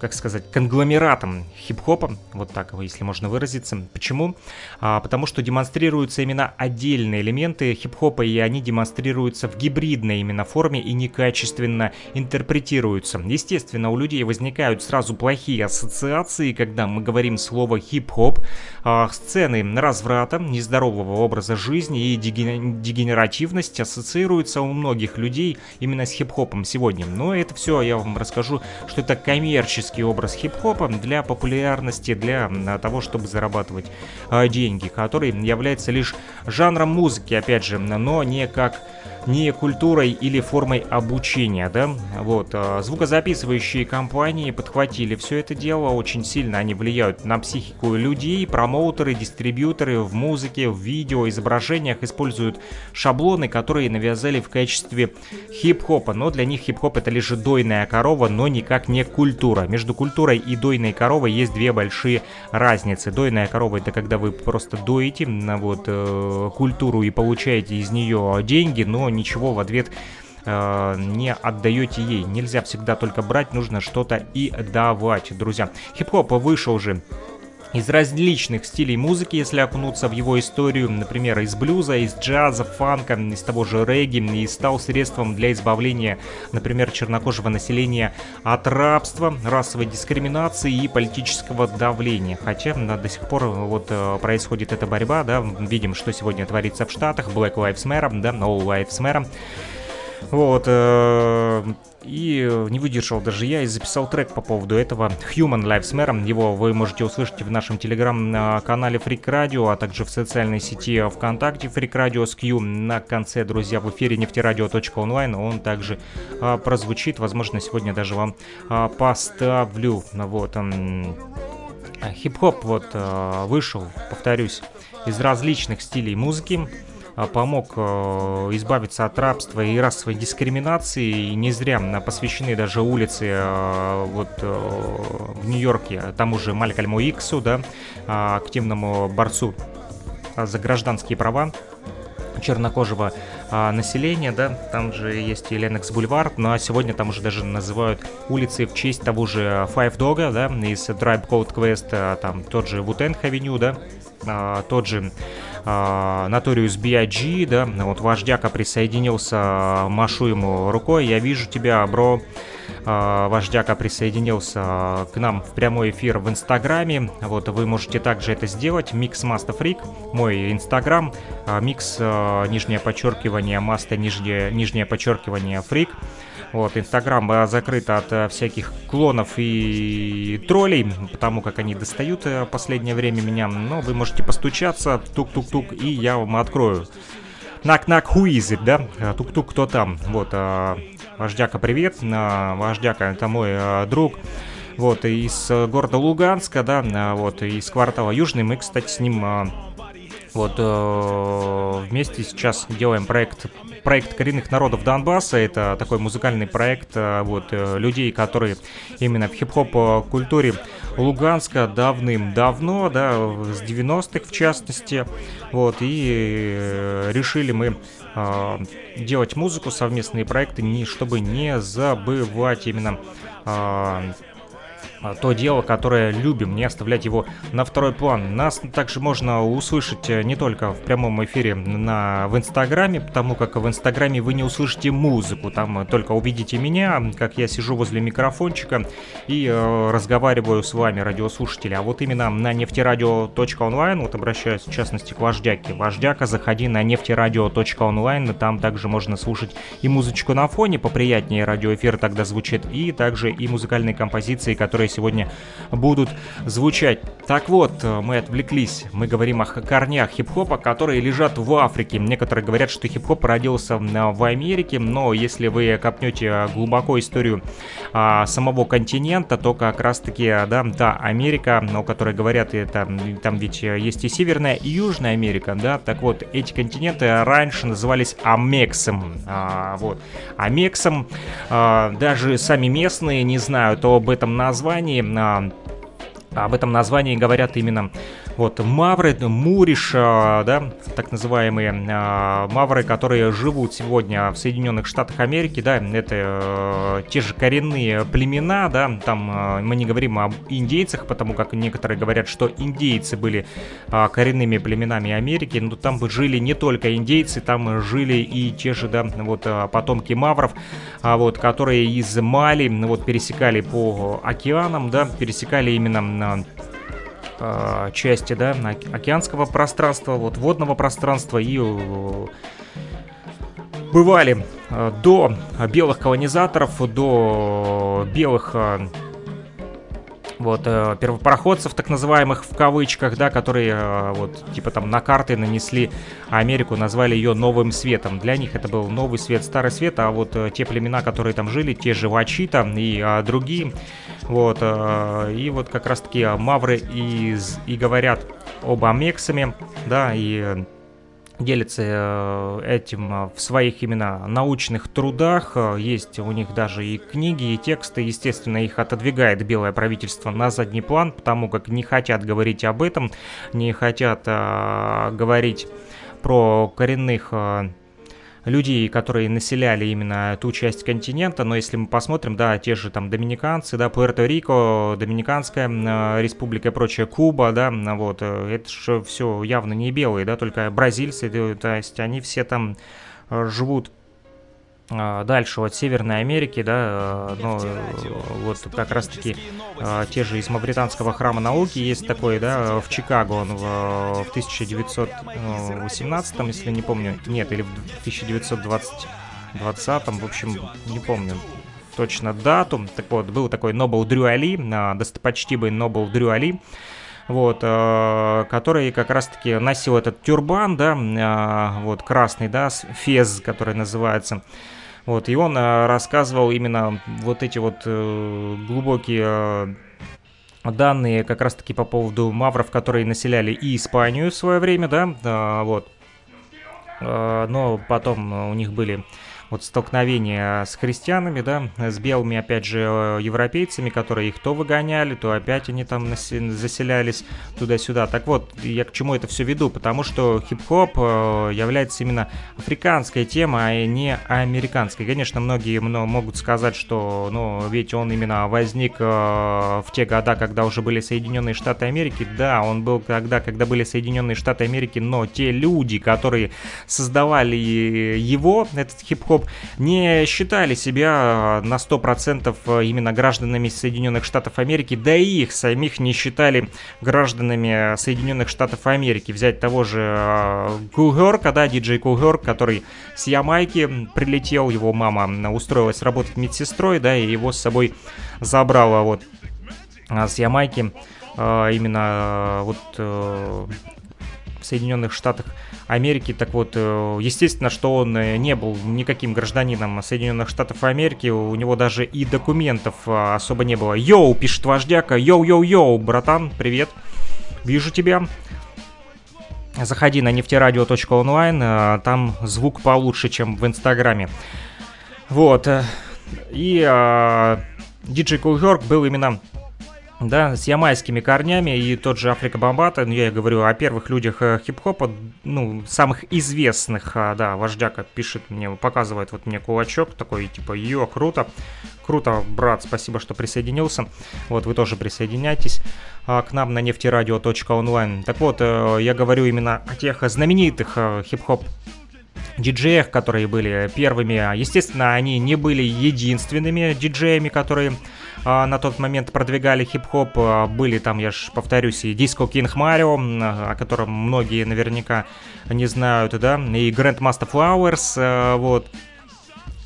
как сказать, конгломератом хип-хопа, вот так, если можно выразиться. Почему? А, потому что демонстрируются именно отдельные элементы хип-хопа, и они демонстрируются в гибридной именно форме и некачественно интерпретируются. Естественно, у людей возникают сразу плохие ассоциации, когда мы говорим слово хип-хоп, а, сцены разврата, нездорового образа жизни и дегенеративность ассоциируются у многих людей именно с хип-хопом сегодня. Но это все я вам расскажу, что это коммерческий классический образ хип-хопа для популярности, для того, чтобы зарабатывать а, деньги, который является лишь жанром музыки, опять же, но не как не культурой или формой обучения, да, вот, а, звукозаписывающие компании подхватили все это дело, очень сильно они влияют на психику людей, промоутеры, дистрибьюторы в музыке, в видео, изображениях используют шаблоны, которые навязали в качестве хип-хопа, но для них хип-хоп это лишь дойная корова, но никак не культура. Между культурой и дойной коровой есть две большие разницы. Дойная корова это когда вы просто доите на вот э, культуру и получаете из нее деньги, но ничего в ответ э, не отдаете ей. Нельзя всегда только брать, нужно что-то и давать, друзья. Хип-хоп вышел уже из различных стилей музыки, если окунуться в его историю, например, из блюза, из джаза, фанка, из того же регги, и стал средством для избавления, например, чернокожего населения от рабства, расовой дискриминации и политического давления. Хотя до сих пор вот э, происходит эта борьба, да, видим, что сегодня творится в Штатах, Black Lives Matter, да, All Lives Matter. Вот, э, и не выдержал даже я и записал трек по поводу этого Human Lives Matter. Его вы можете услышать в нашем телеграм-канале Freak Radio, а также в социальной сети ВКонтакте Freak Radio с Q. На конце, друзья, в эфире нефтерадио.онлайн он также а, прозвучит. Возможно, сегодня даже вам а, поставлю. Вот, он. Хип-хоп вот а, вышел, повторюсь, из различных стилей музыки. А, помог э, избавиться от рабства и расовой дискриминации. И не зря посвящены даже улицы э, вот э, в Нью-Йорке тому же Малькольму Иксу, да, а, активному борцу за гражданские права чернокожего а, населения, да, там же есть и Ленокс Бульвар, ну а сегодня там уже даже называют улицы в честь того же Phife Dawg, да, из Tribe Called Quest, а, там тот же Wu-Tang Avenue, да, а, тот же Notorious B.I.G., да, вот вождяка присоединился, машу ему рукой, я вижу тебя, бро, вождяка присоединился к нам в прямой эфир в Инстаграме. Вот вы можете также это сделать. Микс Маста Фрик, мой Инстаграм. Микс, нижнее подчеркивание, Маста, нижнее, нижнее подчеркивание Фрик. Вот, Инстаграм э, закрыт от э, всяких клонов и троллей, потому как они достают э, последнее время меня. Но вы можете постучаться, тук-тук-тук, и я вам открою. Нак-нак, who is it, да? Тук-тук, кто там? Вот, Вождяка, привет. Вождяка, это мой друг. Вот, из города Луганска, да, вот, из квартала Южный. Мы, кстати, с ним вот вместе сейчас делаем проект проект коренных народов Донбасса. Это такой музыкальный проект э, вот, э, людей, которые именно в хип-хоп э, культуре Луганска давным-давно, да, с 90-х в частности. Вот, и решили мы делать музыку, совместные проекты, не, чтобы не забывать именно а, то дело, которое любим, не оставлять его на второй план. Нас также можно услышать э, не только в прямом эфире на, в Инстаграме, потому как в Инстаграме вы не услышите музыку, там только увидите меня, как я сижу возле микрофончика и э, разговариваю с вами, радиослушатели. А вот именно на нефтерадио.онлайн, вот обращаюсь в частности к Вождяке. Вождяка, заходи на нефтерадио.онлайн, там также можно слушать и музычку на фоне, поприятнее радиоэфир тогда звучит, и также и музыкальные композиции, которые сегодня будут звучать. Так вот, мы отвлеклись, мы говорим о корнях хип-хопа, которые лежат в Африке. Некоторые говорят, что хип-хоп родился в Америке, но если вы копнете глубоко историю а, самого континента, то как раз-таки, да, та Америка, о которой говорят, это, там ведь есть и Северная, и Южная Америка, да, так вот, эти континенты раньше назывались Амексом, а, вот, Амексом, а, даже сами местные не знают об этом названии, названии. А, об этом названии говорят именно вот мавры, муриш, а, да, так называемые а, мавры, которые живут сегодня в Соединенных Штатах Америки, да, это э, те же коренные племена, да, там э, мы не говорим об индейцах, потому как некоторые говорят, что индейцы были э, коренными племенами Америки, но там бы жили не только индейцы, там жили и те же, да, вот э, потомки мавров, а вот, которые из Мали, вот, пересекали по океанам, да, пересекали именно э, части, да, океанского пространства, вот водного пространства и э, бывали э, до белых колонизаторов, до белых вот, э, первопроходцев, так называемых в кавычках, да, которые э, вот, типа там на карты нанесли Америку, назвали ее новым светом. Для них это был новый свет, старый свет, а вот э, те племена, которые там жили, те же Вачита и э, другие, вот, э, и вот как раз-таки мавры и, и говорят об Амексами, да, и делятся э, этим э, в своих именно научных трудах. Э, есть у них даже и книги, и тексты. Естественно, их отодвигает белое правительство на задний план, потому как не хотят говорить об этом, не хотят э, говорить про коренных людей, которые населяли именно ту часть континента, но если мы посмотрим, да, те же там доминиканцы, да, Пуэрто-Рико, Доминиканская э, республика и прочее, Куба, да, вот, э, это же все явно не белые, да, только бразильцы, то есть они все там э, живут дальше от Северной Америки, да, но вот как раз-таки а, те же из Мавританского храма науки есть такой, да, в Чикаго, он в, в 1918, если не помню, нет, или в 1920, 20, в общем, не помню точно дату. Так вот, был такой Нобл Дрюали, достопочтимый Нобл Дрюали, вот, э, который как раз-таки носил этот тюрбан, да, э, вот, красный, да, фез, который называется, вот, и он э, рассказывал именно вот эти вот э, глубокие э, данные как раз-таки по поводу мавров, которые населяли и Испанию в свое время, да, вот. Но потом у них были вот столкновения с христианами, да, с белыми, опять же, европейцами, которые их то выгоняли, то опять они там заселялись туда-сюда. Так вот, я к чему это все веду? Потому что хип-хоп является именно африканской темой, а не американской. Конечно, многие могут сказать, что, ну, ведь он именно возник в те года, когда уже были Соединенные Штаты Америки. Да, он был тогда, когда были Соединенные Штаты Америки, но те люди, которые создавали его, этот хип-хоп, не считали себя на 100% именно гражданами Соединенных Штатов Америки, да и их самих не считали гражданами Соединенных Штатов Америки. Взять того же Кулгерка, да, диджей Кулгерк, который с Ямайки прилетел, его мама устроилась работать медсестрой, да, и его с собой забрала вот а, с Ямайки именно вот э, в Соединенных Штатах Америки. Так вот, э, естественно, что он э, не был никаким гражданином Соединенных Штатов Америки, у него даже и документов а, особо не было. Йоу, пишет вождяка, йоу-йоу-йоу, братан, привет, вижу тебя. Заходи на нефтерадио.онлайн, э, там звук получше, чем в Инстаграме. Вот, и диджей Кулгерк был именно да, с ямайскими корнями, и тот же Африка Бомбата, ну, я говорю о первых людях э, хип-хопа, ну, самых известных, а, да, вождяка пишет мне, показывает вот мне кулачок такой, типа, ё, круто, круто, брат, спасибо, что присоединился, вот, вы тоже присоединяйтесь а, к нам на нефтерадио.онлайн. Так вот, э, я говорю именно о тех знаменитых э, хип-хоп диджеях, которые были первыми. Естественно, они не были единственными диджеями, которые на тот момент продвигали хип-хоп. А, были там, я же повторюсь, и Disco King Mario, о котором многие наверняка не знают, да, и Grandmaster Flowers, а, вот.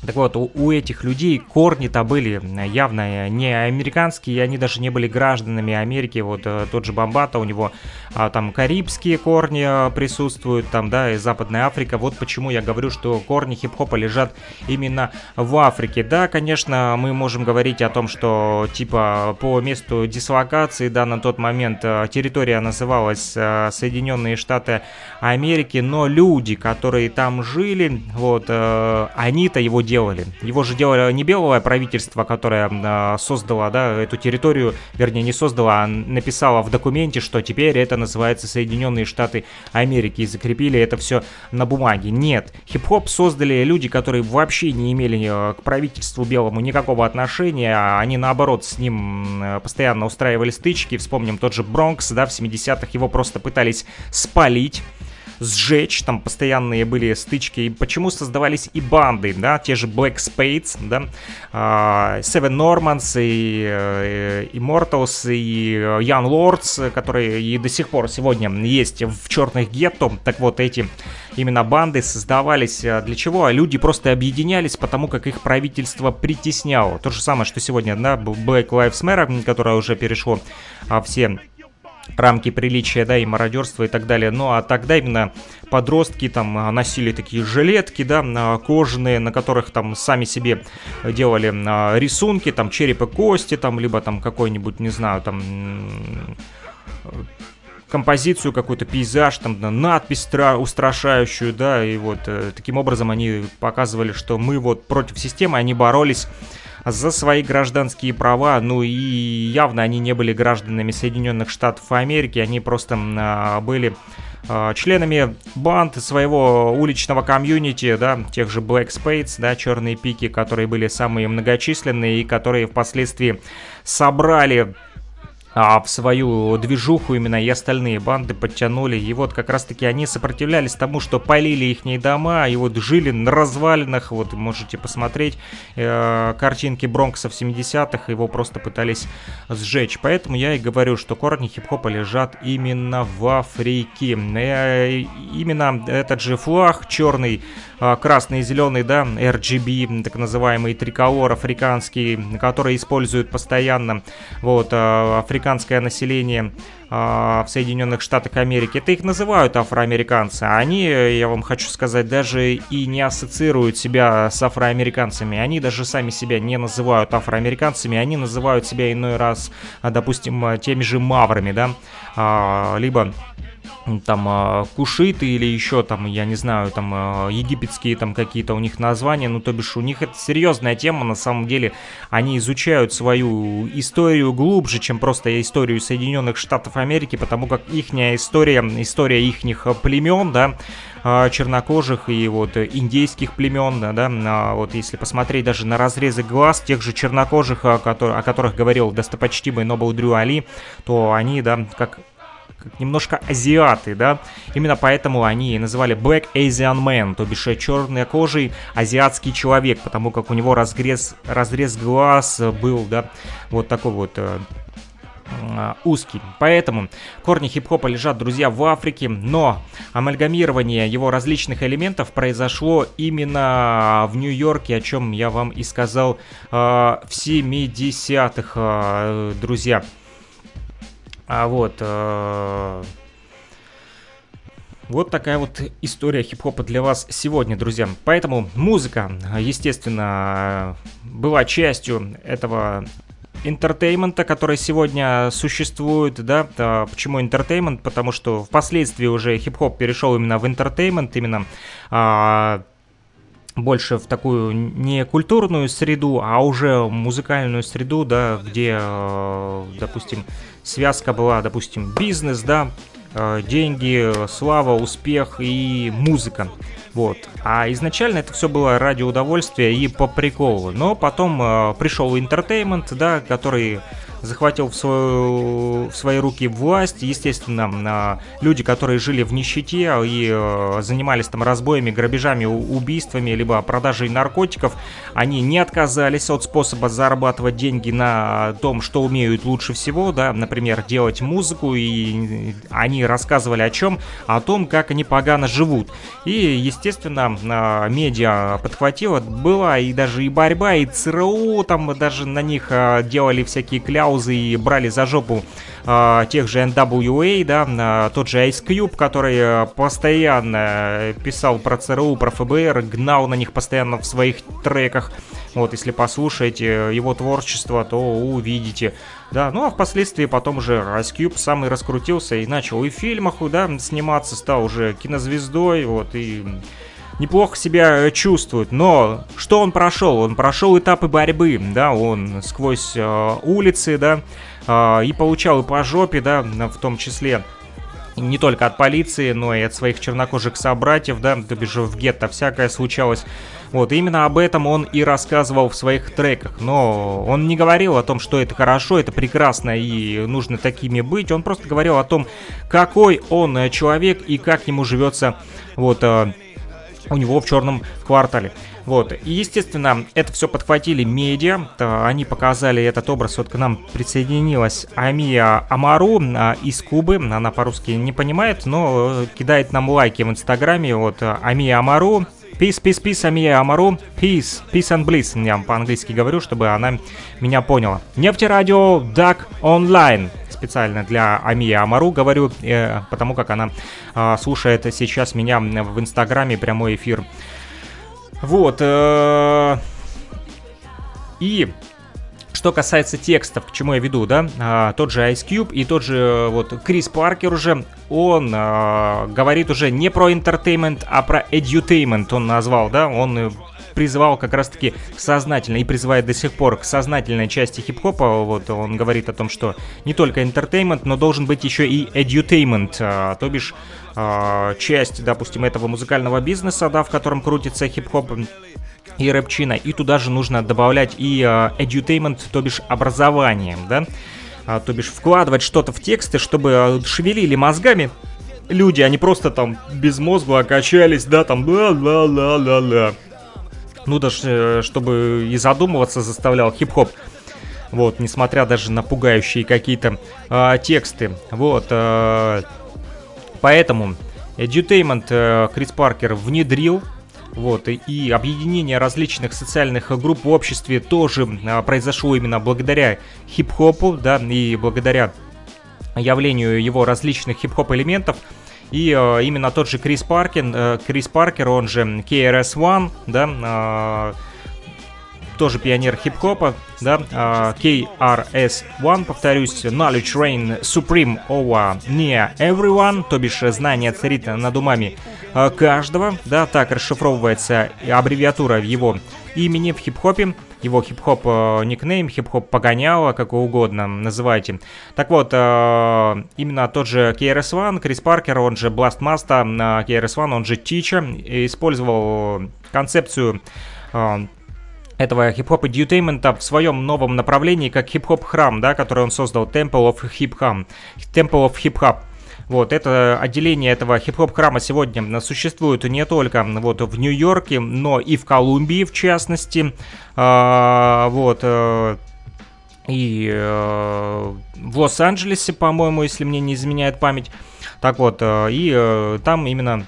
Так вот, у, у этих людей корни-то были явно не американские, они даже не были гражданами Америки. Вот э, тот же Бомбата, у него а, там карибские корни а, присутствуют, там, да, и Западная Африка. Вот почему я говорю, что корни хип-хопа лежат именно в Африке. Да, конечно, мы можем говорить о том, что типа по месту дислокации, да, на тот момент территория называлась Соединенные Штаты Америки, но люди, которые там жили, вот, они-то его делали делали. Его же делало не белое правительство, которое э, создало да, эту территорию, вернее не создало, а написало в документе, что теперь это называется Соединенные Штаты Америки и закрепили это все на бумаге. Нет, хип-хоп создали люди, которые вообще не имели э, к правительству белому никакого отношения, а они наоборот с ним э, постоянно устраивали стычки. Вспомним тот же Бронкс, да, в 70-х его просто пытались спалить сжечь, там постоянные были стычки, и почему создавались и банды, да, те же Black Spades, да, uh, Seven Normans и uh, Immortals и uh, Young Lords, которые и до сих пор сегодня есть в черных гетто, так вот эти именно банды создавались для чего? Люди просто объединялись, потому как их правительство притесняло. То же самое, что сегодня, да, Black Lives Matter, которое уже перешло а, все рамки приличия, да, и мародерства и так далее. Ну, а тогда именно подростки там а, носили такие жилетки, да, кожаные, на которых там сами себе делали а, рисунки, там череп кости, там, либо там какой-нибудь, не знаю, там композицию, какой-то пейзаж, там надпись устрашающую, да, и вот э, таким образом они показывали, что мы вот против системы, они боролись за свои гражданские права, ну и явно они не были гражданами Соединенных Штатов Америки, они просто а, были а, членами банд своего уличного комьюнити, да, тех же Black Spades, да, черные пики, которые были самые многочисленные и которые впоследствии собрали а в свою движуху именно и остальные банды подтянули. И вот как раз-таки они сопротивлялись тому, что полили их дома, и вот жили на развалинах. Вот можете посмотреть э, картинки Бронкса в 70-х, его просто пытались сжечь. Поэтому я и говорю, что корни хип-хопа лежат именно в Африке. Э, именно этот же флаг черный, э, красный и зеленый, да, RGB, так называемый триколор африканский, который используют постоянно. Вот, э, африканский афроамериканское население э, в Соединенных Штатах Америки. Это их называют афроамериканцы. А они, я вам хочу сказать, даже и не ассоциируют себя с афроамериканцами. Они даже сами себя не называют афроамериканцами. Они называют себя иной раз, допустим, теми же маврами, да, э, либо там э, кушиты или еще там, я не знаю, там э, египетские там какие-то у них названия, ну то бишь у них это серьезная тема, на самом деле. Они изучают свою историю глубже, чем просто историю Соединенных Штатов Америки, потому как их история, история ихних племен, да, э, чернокожих и вот индейских племен, да, да, а вот если посмотреть даже на разрезы глаз тех же чернокожих, о, которых, говорил достопочтимый Нобл Дрю Али, то они, да, как немножко азиаты, да, именно поэтому они называли Black Asian Man, то бишь чернокожий азиатский человек, потому как у него разрез, разрез глаз был, да, вот такой вот э, э, узкий. Поэтому корни хип-хопа лежат, друзья, в Африке, но амальгамирование его различных элементов произошло именно в Нью-Йорке, о чем я вам и сказал э, в 70-х, э, друзья. А вот... Э, вот такая вот история хип-хопа для вас сегодня, друзья. Поэтому музыка, естественно, была частью этого entertainment а, который сегодня существует, да, а почему entertainment, потому что впоследствии уже хип-хоп перешел именно в entertainment, именно а, больше в такую не культурную среду, а уже музыкальную среду, да, где, э, допустим, связка была, допустим, бизнес, да, э, деньги, слава, успех и музыка. Вот. А изначально это все было ради удовольствия и по приколу. Но потом э, пришел интертеймент, да, который захватил в, свою, в свои руки власть. Естественно, люди, которые жили в нищете и э, занимались там разбоями, грабежами, убийствами, либо продажей наркотиков, они не отказались от способа зарабатывать деньги на том, что умеют лучше всего, да, например, делать музыку, и они рассказывали о чем? О том, как они погано живут. И, естественно, э, медиа подхватила, была и даже и борьба, и ЦРУ, там даже на них делали всякие кляузы, паузы и брали за жопу э, тех же NWA, да, э, тот же Ice Cube, который э, постоянно писал про ЦРУ, про ФБР, гнал на них постоянно в своих треках. Вот, если послушаете его творчество, то увидите. Да, ну а впоследствии потом уже Ice Cube сам и раскрутился и начал и в фильмах, да, сниматься, стал уже кинозвездой, вот, и неплохо себя чувствует. Но что он прошел? Он прошел этапы борьбы, да, он сквозь э, улицы, да, э, и получал и по жопе, да, в том числе не только от полиции, но и от своих чернокожих собратьев, да, то бишь в гетто всякое случалось. Вот, именно об этом он и рассказывал в своих треках, но он не говорил о том, что это хорошо, это прекрасно и нужно такими быть, он просто говорил о том, какой он э, человек и как ему живется, вот, э, у него в черном квартале. Вот, и естественно, это все подхватили медиа, они показали этот образ, вот к нам присоединилась Амия Амару а, из Кубы, она по-русски не понимает, но э, кидает нам лайки в инстаграме, вот, Амия Амару, Peace, peace, peace, Амия Амару. Peace, peace and bliss. Я по-английски говорю, чтобы она меня поняла. Нефтерадио Дак Онлайн специально для Амии Амару говорю, э, потому как она э, слушает сейчас меня в Инстаграме прямой эфир. Вот. Э, и что касается текстов, к чему я веду, да, а, тот же Ice Cube и тот же э, вот Крис Паркер уже, он а, говорит уже не про entertainment, а про edutainment он назвал, да, он призывал как раз-таки сознательно и призывает до сих пор к сознательной части хип-хопа. Вот он говорит о том, что не только entertainment, но должен быть еще и edutainment, а, то бишь а, часть, допустим, этого музыкального бизнеса, да, в котором крутится хип-хоп и рэпчина, и туда же нужно добавлять и а, edutainment, то бишь образованием, да, а, то бишь вкладывать что-то в тексты, чтобы шевелили мозгами люди, они просто там без мозга окачались, да, там ла-ла-ла-ла-ла ну даже э, чтобы и задумываться заставлял хип-хоп. Вот, несмотря даже на пугающие какие-то э, тексты. Вот, э, поэтому Edutainment э, Крис Паркер внедрил вот, и, и объединение различных социальных групп в обществе тоже а, произошло именно благодаря хип-хопу, да, и благодаря явлению его различных хип-хоп элементов. И э, именно тот же Крис Паркин, э, Крис Паркер, он же KRS-One, да, э, тоже пионер хип-хопа, да, а, KRS-One, повторюсь, Knowledge Reign Supreme over near everyone, то бишь знание царит над умами а, каждого, да, так расшифровывается аббревиатура его имени в хип-хопе, его хип-хоп э, никнейм, хип-хоп погоняла, как угодно называйте. Так вот, э, именно тот же KRS-One, Крис Паркер, он же Blastmaster, KRS-One, он же Teacher, использовал концепцию э, этого хип-хоп эдьютеймента в своем новом направлении, как хип-хоп храм, да, который он создал, Temple of Hip Hop. Temple of Hip Hop. Вот, это отделение этого хип-хоп храма сегодня существует не только вот в Нью-Йорке, но и в Колумбии, в частности. А, вот, э, и э, в Лос-Анджелесе, по-моему, если мне не изменяет память. Так вот, э, и э, там именно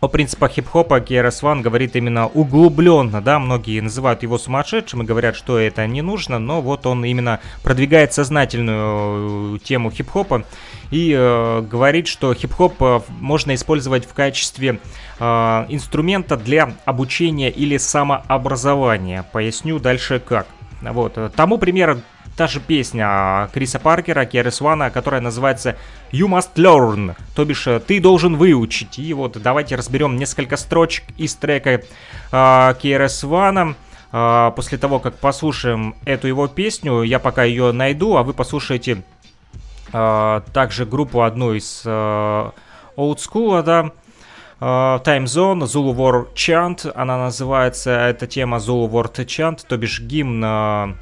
о принципах хип-хопа KRS One говорит именно углубленно, да, многие называют его сумасшедшим и говорят, что это не нужно, но вот он именно продвигает сознательную э, тему хип-хопа и э, говорит, что хип-хоп э, можно использовать в качестве э, инструмента для обучения или самообразования. Поясню дальше как. Вот. Тому пример та же песня Криса Паркера, Керрис Вана, которая называется You Must Learn, то бишь ты должен выучить. И вот давайте разберем несколько строчек из трека э, Керрис Вана. Э, после того, как послушаем эту его песню, я пока ее найду, а вы послушаете э, также группу одну из э, School, да, Time Zone, Zulu War Chant, она называется, эта тема Zulu War Chant, то бишь гимн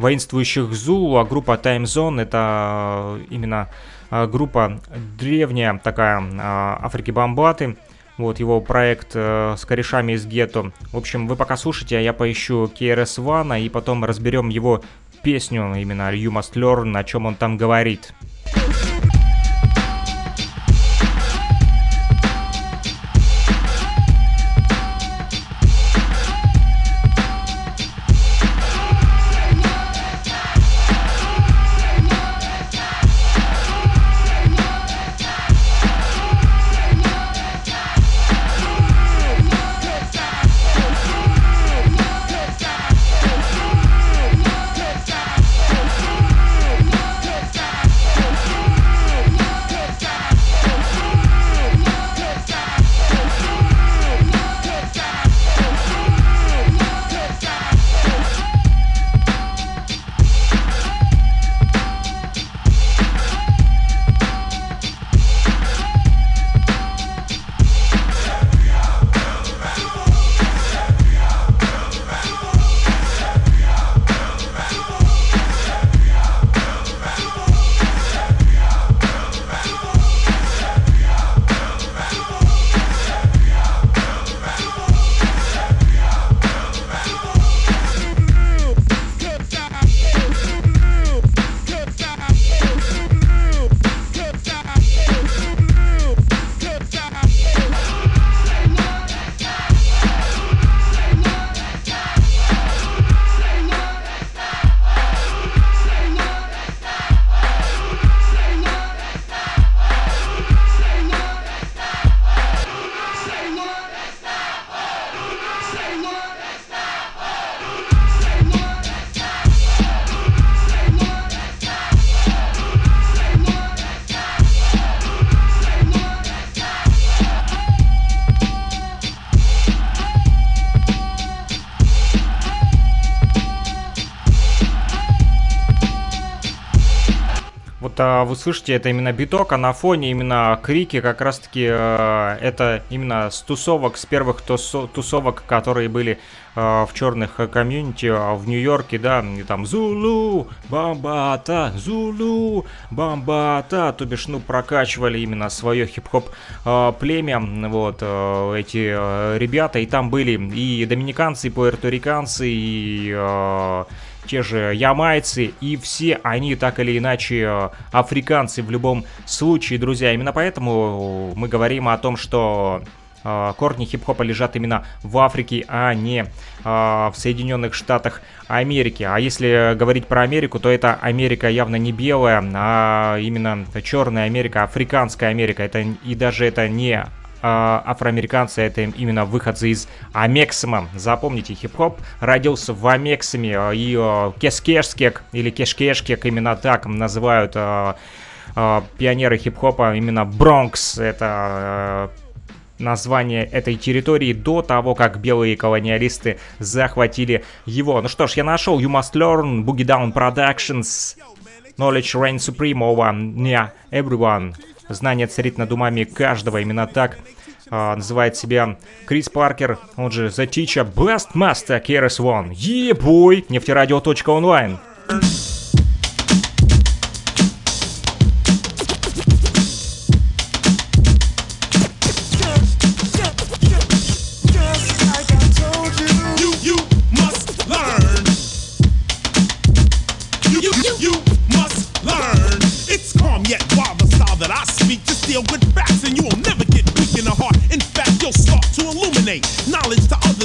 воинствующих Зулу, а группа Time Zone это э, именно э, группа древняя такая э, Африки Бомбаты. Вот его проект с корешами из гетто. В общем, вы пока слушайте, а я поищу KRS One и потом разберем его песню, именно You Must Learn, о чем он там говорит. Вы слышите, это именно биток, а на фоне именно крики, как раз таки э, это именно с тусовок, с первых тусо тусовок, которые были э, в черных комьюнити э, в Нью-Йорке, да, и там Зулу, Бамбата, Зулу, Бамбата, то бишь, ну, прокачивали именно свое хип-хоп э, племя, вот, э, эти э, ребята, и там были и доминиканцы, и пуэрториканцы, и... Э, те же ямайцы, и все они так или иначе э, африканцы в любом случае, друзья. Именно поэтому мы говорим о том, что э, корни хип-хопа лежат именно в Африке, а не э, в Соединенных Штатах Америки. А если говорить про Америку, то это Америка явно не белая, а именно черная Америка, африканская Америка. Это и даже это не а, афроамериканцы, это именно выходцы из Амексима. Запомните, хип-хоп родился в Амексиме, а, и а, Кескешскек или Кешкешкек именно так называют пионеры хип-хопа, именно Бронкс, это название этой территории до того, как белые колониалисты захватили его. Ну что ж, я нашел You Must Learn, Boogie Down Productions, Knowledge Reign Supreme over yeah, Everyone. Знание царит над умами каждого, именно так а, называет себя Крис Паркер, он же The Teacher Blast Master One. Yeah, boy! Нефтерадио.онлайн. deal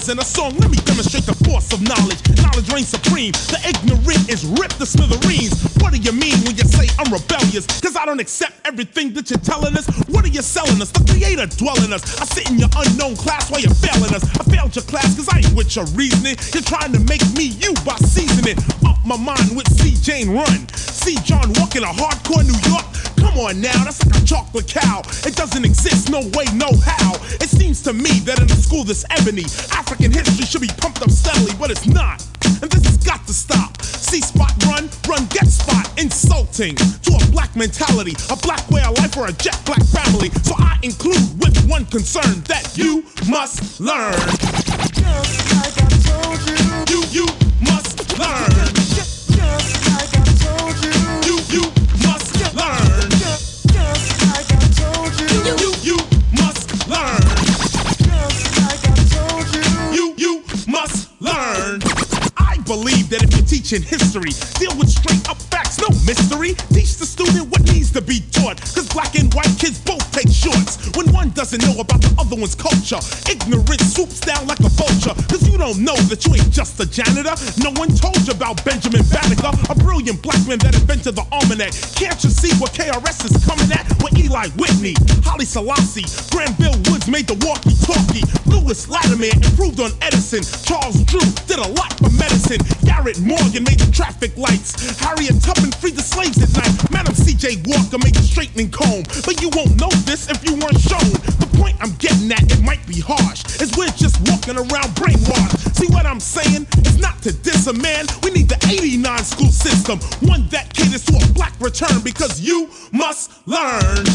knowledge in a song. Let me demonstrate the force of knowledge. Knowledge reigns supreme. The ignorant is ripped to smithereens. What do you mean when you say I'm rebellious? Cause I don't accept everything that you're telling us. What are you selling us? The creator dwelling us. I sit in your unknown class while you're failing us. I failed your class cause I ain't with your reasoning. You're trying to make me you by seasoning. Up my mind with C. Jane Run. See John walking a hardcore New York. Come on now, that's like a chocolate cow. It doesn't exist, no way, no how. It seems to me that in a school this ebony, African history should be pumped up steadily, but it's not. And this has got to stop. See spot run, run get spot. Insulting to a black mentality, a black way of life, or a jet black family. So I include with one concern that you must learn. Just like I told you. You, you teaching history, deal with straight up facts, no mystery. Teach the student what needs to be taught. Cause black and white kids both take shorts. Doesn't know about the other one's culture, ignorance swoops down like a vulture. Cause you don't know that you ain't just a janitor. No one told you about Benjamin Banneker, a brilliant black man that invented the almanac. Can't you see what KRS is coming at? With Eli Whitney, Holly Selassie, Granville Woods made the walkie-talkie. Lewis Latimer improved on Edison. Charles Drew did a lot for medicine. Garrett Morgan made the traffic lights. Harriet Tubman freed the slaves at night. Madam C.J. Walker made the straightening comb. But you won't know this if you weren't shown. The point I'm getting at, it might be harsh, is we're just walking around brainwashed. See what I'm saying? It's not to diss a man. We need the 89 school system, one that caters to a black return because you must learn.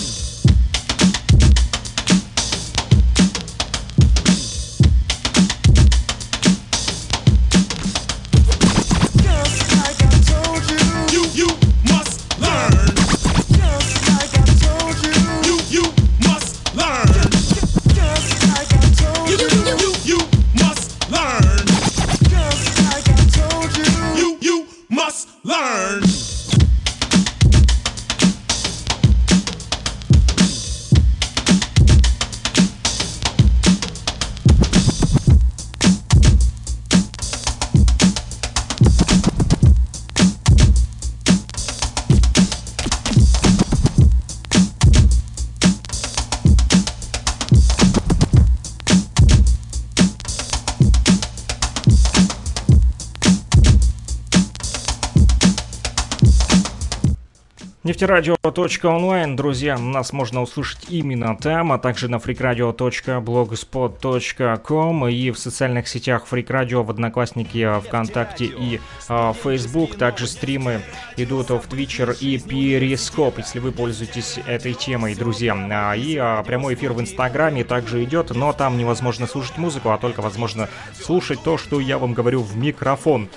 Just like I told you. You, you must learn. learn. Learn. Нефтерадио.онлайн, друзья, нас можно услышать именно там, а также на freakradio.blogspot.com и в социальных сетях Freak Radio, в Одноклассники, ВКонтакте и э, Facebook. Также стримы идут в Twitcher и Periscope, если вы пользуетесь этой темой, друзья. А, и а, прямой эфир в Инстаграме также идет, но там невозможно слушать музыку, а только возможно слушать то, что я вам говорю в микрофон.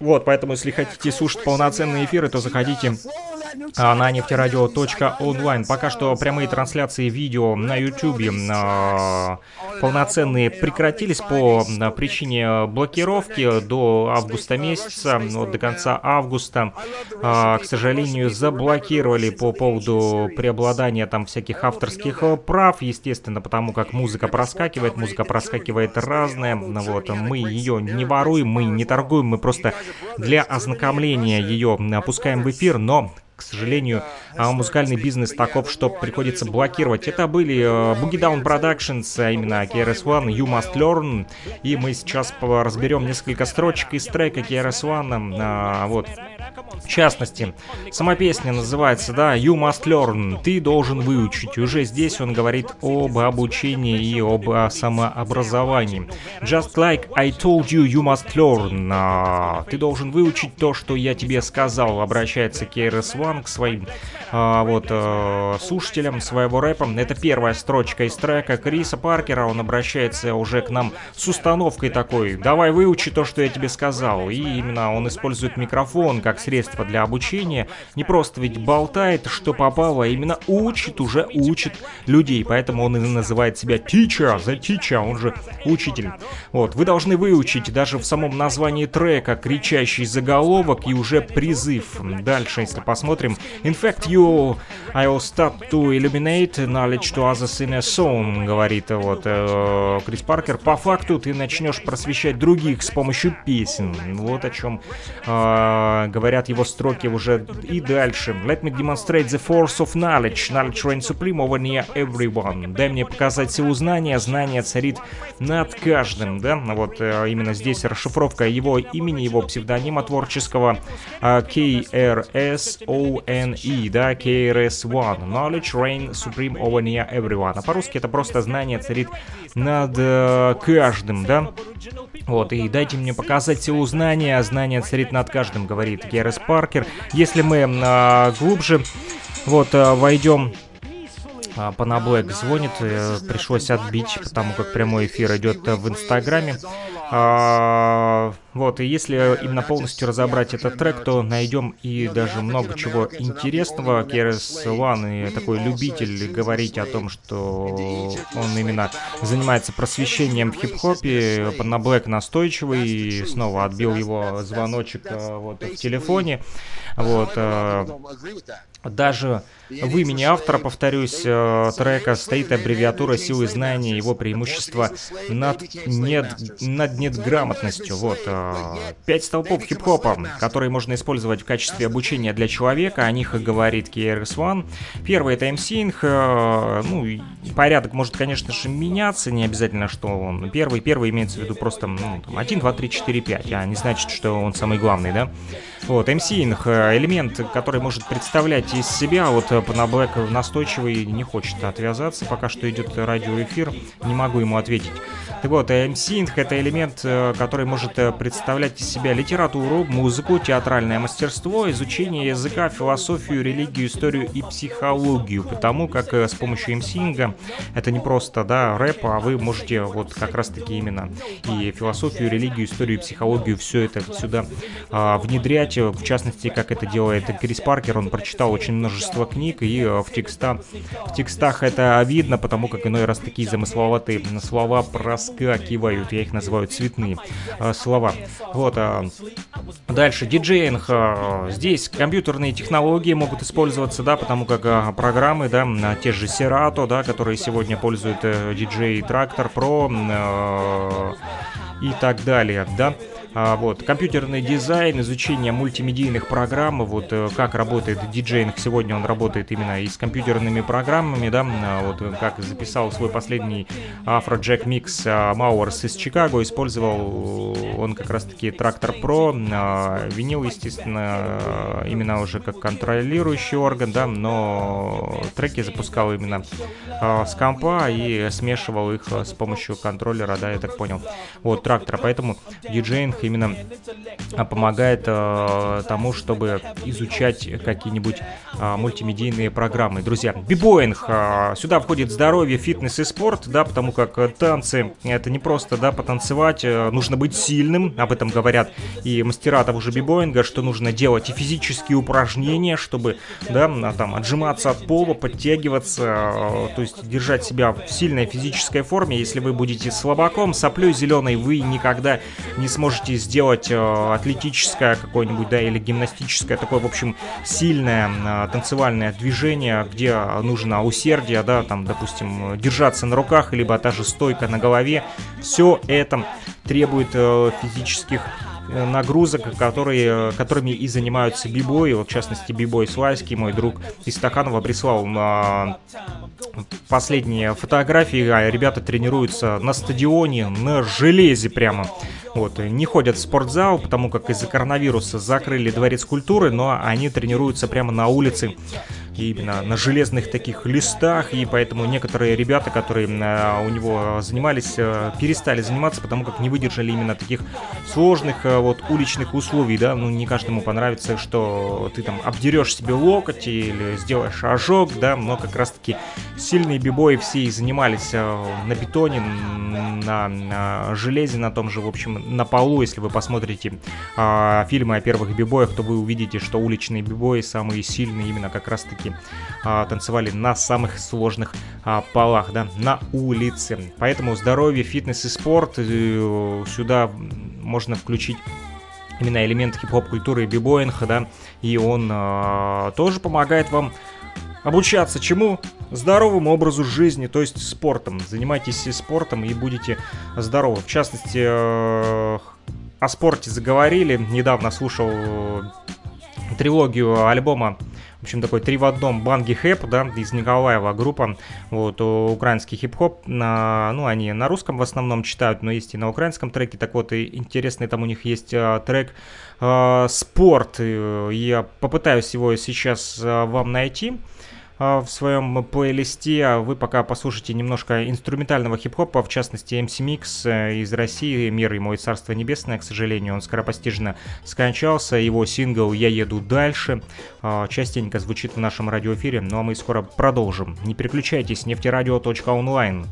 Вот, поэтому, если хотите слушать полноценные эфиры, то заходите а, на нефтерадио.онлайн. Пока что прямые трансляции видео на YouTube а, полноценные прекратились по а, причине блокировки до августа месяца. Вот до конца августа, а, к сожалению, заблокировали по поводу преобладания там всяких авторских прав, естественно, потому как музыка проскакивает, музыка проскакивает разная. Ну Вот, мы ее не воруем, мы не торгуем, мы просто для ознакомления ее опускаем в эфир, но к сожалению, а музыкальный бизнес таков, что приходится блокировать. Это были Boogie Down Productions, а именно KRS-One, You Must Learn, и мы сейчас разберем несколько строчек из трека KRS-One, а, вот, в частности, сама песня называется, да, You Must Learn, ты должен выучить. Уже здесь он говорит об обучении и об а, самообразовании. Just like I told you, you must learn. Ты должен выучить то, что я тебе сказал. Обращается KRS-One к своим а, вот а, слушателям своего рэпа. Это первая строчка из трека Криса Паркера. Он обращается уже к нам с установкой такой. Давай выучи то, что я тебе сказал. И именно он использует микрофон как средство для обучения. Не просто ведь болтает, что попало, а именно учит, уже учит людей. Поэтому он и называет себя teacher, the teacher, он же учитель. Вот, вы должны выучить даже в самом названии трека кричащий заголовок и уже призыв. Дальше, если посмотрим. In fact, you, I will start to illuminate knowledge to others in a song, говорит вот э, Крис Паркер. По факту ты начнешь просвещать других с помощью песен. Вот о чем э, говорят его строки уже и дальше. Let me demonstrate the force of knowledge. Knowledge reigns supreme over near everyone. Дай мне показать силу знания. Знание царит над каждым, да? Вот э, именно здесь расшифровка его имени, его псевдонима творческого э, K-R-S-O-N-E, да, KRS-One. Knowledge reigns supreme over near everyone. А по-русски это просто знание царит над э, каждым, да? Вот, и дайте мне показать силу знания, знание царит над каждым, говорит Геррис Паркер. Если мы э, глубже вот э, войдем Панаблэк звонит, э, пришлось отбить, потому как прямой эфир идет в Инстаграме. А, вот, и если именно полностью разобрать этот трек, то найдем и даже много чего интересного. Керес Ван и такой любитель говорить о том, что он именно занимается просвещением в хип-хопе. Панаблэк настойчивый, и снова отбил его звоночек э, вот в телефоне. Вот, э, даже в имени автора, повторюсь, трека стоит аббревиатура силы знания, его преимущество над, нет, над недграмотностью. Вот, э, пять столпов хип-хопа, которые можно использовать в качестве обучения для человека, о них говорит KRS-One. Первый это MCing, э, ну, порядок может, конечно же, меняться, не обязательно, что он первый. Первый имеется в виду просто ну, 1, 2, 3, 4, 5, а не значит, что он самый главный, да? Вот, MCing, элемент, который может представлять из себя, вот Панаблэк настойчивый не хочет отвязаться, пока что идет радиоэфир, не могу ему ответить. Так вот, MCing это элемент, э, который может э, представлять из себя литературу, музыку, театральное мастерство, изучение языка, философию, религию, историю и психологию, потому как э, с помощью MCing это не просто, да, рэп, а вы можете вот как раз-таки именно и философию, религию, историю, психологию, все это сюда а, внедрять, в частности, как это делает Крис Паркер, он прочитал очень множество книг, и в, текста, в текстах это видно, потому как иной раз такие замысловатые слова проскакивают, я их называю цветные э, слова. Вот, а, дальше, диджейнг, а, здесь компьютерные технологии могут использоваться, да, потому как а, программы, да, те же Serato, да, которые сегодня пользуют э, DJ Tractor Pro, э, и так далее, да. А, вот, компьютерный дизайн, изучение мультимедийных программ, вот э, как работает диджейнг, сегодня он работает именно и с компьютерными программами, да, а, вот как записал свой последний Afro Jack Mix а, Мауэрс из Чикаго, использовал он как раз-таки Трактор Pro, винил, естественно, именно уже как контролирующий орган, да, но треки запускал именно с компа и смешивал их с помощью контроллера, да, я так понял, вот, трактора, поэтому диджейнг именно а, помогает э, тому, чтобы изучать какие-нибудь э, мультимедийные программы. Друзья, бибоинг, э, сюда входит здоровье, фитнес и спорт, да, потому как танцы это не просто, да, потанцевать, э, нужно быть сильным, об этом говорят и мастера того же бибоинга, что нужно делать и физические упражнения, чтобы, да, там, отжиматься от пола, подтягиваться, э, то есть держать себя в сильной физической форме. Если вы будете слабаком, соплей зеленой, вы никогда не сможете сделать э, атлетическое какое-нибудь, да, или гимнастическое, такое, в общем, сильное э, танцевальное движение, где нужно усердие, да, там, допустим, держаться на руках, либо та же стойка на голове, все это требует э, физических нагрузок, которые, которыми и занимаются бибои. Вот, в частности, бибой Слайский, мой друг из Стаканова, прислал последние фотографии. А ребята тренируются на стадионе, на железе прямо. Вот, не ходят в спортзал, потому как из-за коронавируса закрыли дворец культуры, но они тренируются прямо на улице именно на железных таких листах, и поэтому некоторые ребята, которые э, у него занимались, э, перестали заниматься, потому как не выдержали именно таких сложных э, вот уличных условий, да, ну не каждому понравится, что ты там обдерешь себе локоть или сделаешь ожог, да, но как раз таки сильные бибои все и занимались на бетоне, на, на железе, на том же, в общем, на полу, если вы посмотрите э, фильмы о первых бибоях, то вы увидите, что уличные бибои самые сильные именно как раз таки а, танцевали на самых сложных а, полах, да, на улице. Поэтому здоровье, фитнес и спорт э, сюда можно включить именно элемент хип-хоп культуры бибоинга, да, и он э, тоже помогает вам обучаться чему? Здоровому образу жизни, то есть спортом. Занимайтесь спортом и будете здоровы. В частности, э, о спорте заговорили. Недавно слушал трилогию альбома в общем, такой три в одном Банги Хэп, да, из Николаева группа, вот, украинский хип-хоп, на, ну, они на русском в основном читают, но есть и на украинском треке, так вот, и интересный там у них есть а, трек а, «Спорт», я попытаюсь его сейчас а, вам найти, в своем плейлисте. А вы пока послушайте немножко инструментального хип-хопа, в частности MC Mix э, из России, «Мир и царство небесное», к сожалению, он скоропостижно скончался. Его сингл «Я еду дальше» частенько звучит в нашем радиоэфире, ну а мы скоро продолжим. Не переключайтесь, нефтерадио.онлайн.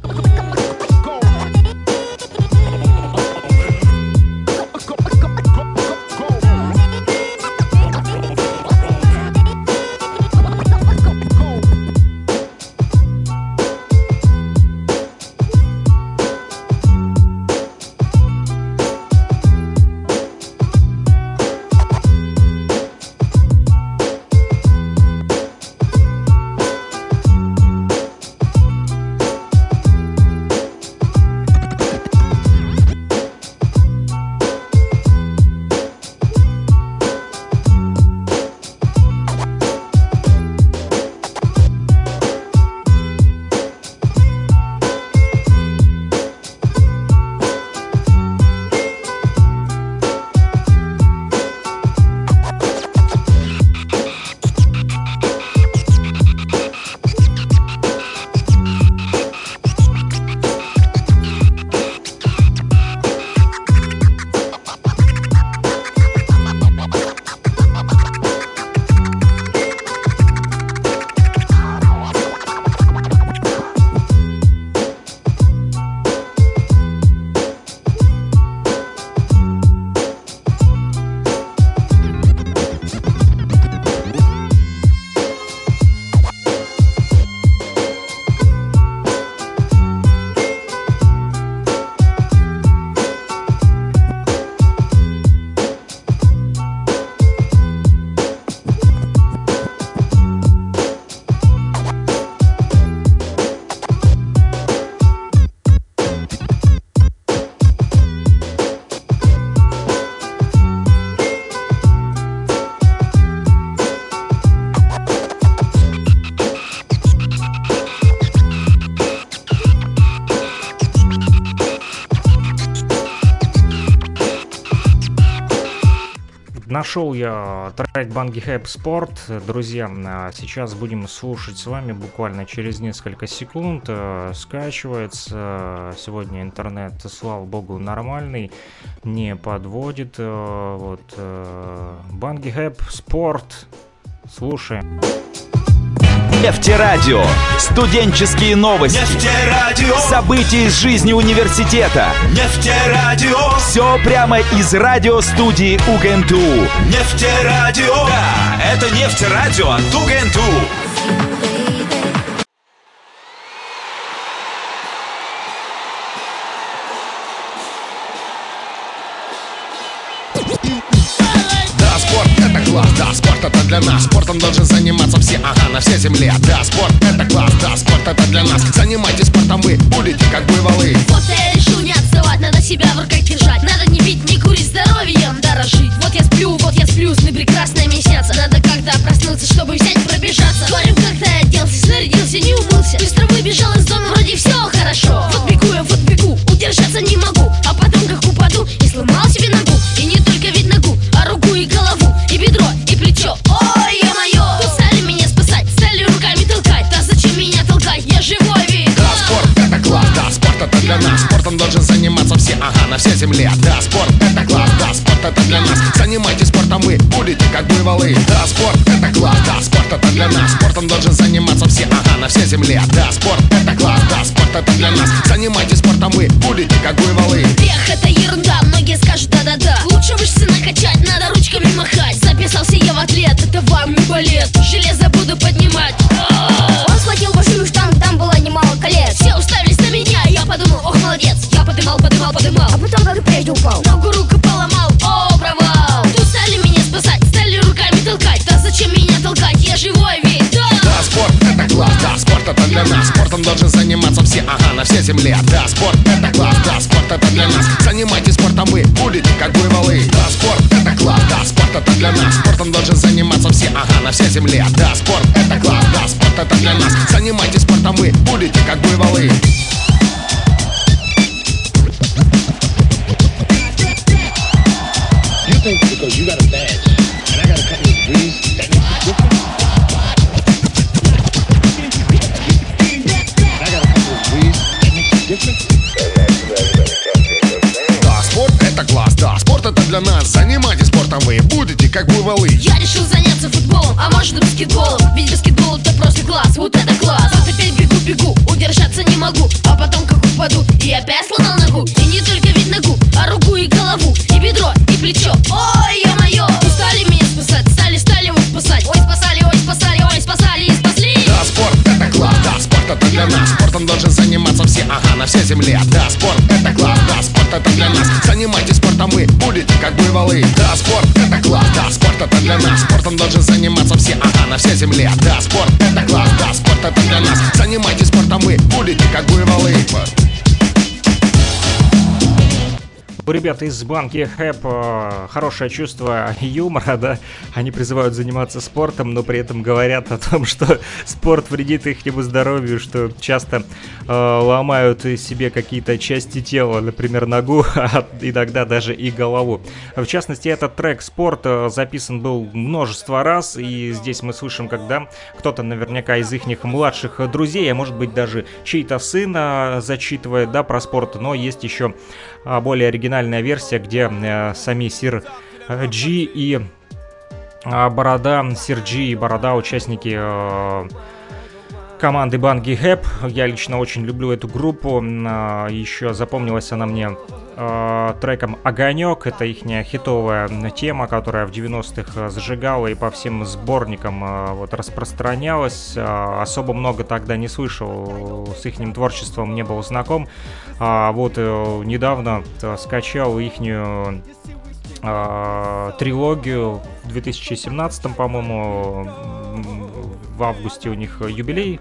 Нашел я трек Банги Хэп Спорт. Друзья, а сейчас будем слушать с вами буквально через несколько секунд. Э, скачивается. Сегодня интернет, слава богу, нормальный. Не подводит. Э, вот. Банги Хэп Спорт. Слушаем. Нефтерадио. Студенческие новости. Нефтерадио. События из жизни университета. Нефтерадио. Все прямо из радиостудии УГНТУ. Нефтерадио. Да, это нефтерадио от УГНТУ. Для нас. Спортом должны заниматься все, ага, на всей земле. Да, спорт это класс, да, спорт это для нас. Занимайтесь спортом вы, будете как буйволы. Вот я решу не отсылать спать, надо себя в руках держать. Надо не пить, не курить, здоровьем дорожить. Вот я сплю, вот я сплю, сны прекрасные снятся Надо как-то проснуться, чтобы взять пробежаться. Говорим, как-то оделся, снарядился, не умылся. Быстро выбежал из дома, вроде все хорошо. Вот бегу я, вот бегу, удержаться не могу спорт это для нас. Спортом должен заниматься все, ага, на всей земле. Да, спорт это класс, да, спорт это для нас. Занимайтесь спортом вы, будете как буйволы. Да, спорт это класс, да, спорт это для нас. Спортом должен заниматься все, ага, на всей земле. Да, спорт это класс, да, спорт это для нас. Занимайтесь спортом вы, будете как буйволы. Эх, это ерунда, многие скажут да-да-да Лучше мышцы накачать, надо ручками махать. Записался я в атлет, это вам не балет Железо буду поднимать всей земле. Да, спорт это класс, да, спорт это для нас. Занимайтесь спортом вы, будете как буйволы. Да, спорт это класс, да, спорт это для нас. Спортом должен заниматься все, ага, на всей земле. Да, спорт это класс, да, спорт это для нас. Занимайтесь спортом вы, будете как буйволы земле. Да, спорт это класс, да, спорт это для нас. Занимайтесь спортом вы, будете как буйволы У ребят из банки Хэп э, хорошее чувство юмора, да, они призывают заниматься спортом, но при этом говорят о том, что спорт вредит их здоровью, что часто э, ломают себе какие-то части тела, например, ногу, а иногда даже и голову. В частности, этот трек «Спорт» э, записан был множество раз, и здесь мы слышим, когда кто-то наверняка из их младших друзей, а может быть даже чей-то сын э, зачитывает, да, про спорт, но есть еще а, более оригинальная версия, где э, сами Сир э, Джи и Борода, Сир Джи и Борода, участники э, команды Банги Хэп. Я лично очень люблю эту группу. А, Еще запомнилась она мне э, треком «Огонек». Это их хитовая тема, которая в 90-х зажигала и по всем сборникам э, вот, распространялась. Э, особо много тогда не слышал, с их творчеством не был знаком. А вот э, недавно э, скачал ихнюю э, трилогию в 2017, по-моему, в августе у них юбилей.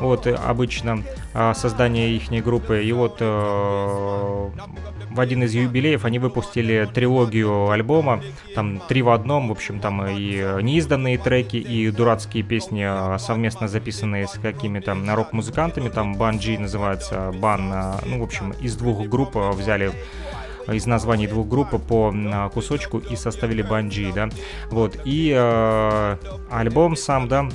Вот обычно э, создание их группы. И вот э, в один из юбилеев они выпустили трилогию альбома. Там три в одном. В общем, там и неизданные треки, и дурацкие песни, э, совместно записанные с какими-то рок-музыкантами. Там Банджи называется. Бан. Ну, в общем, из двух групп взяли из названий двух групп по м, кусочку и составили банджи, да, вот, и э, альбом сам, да,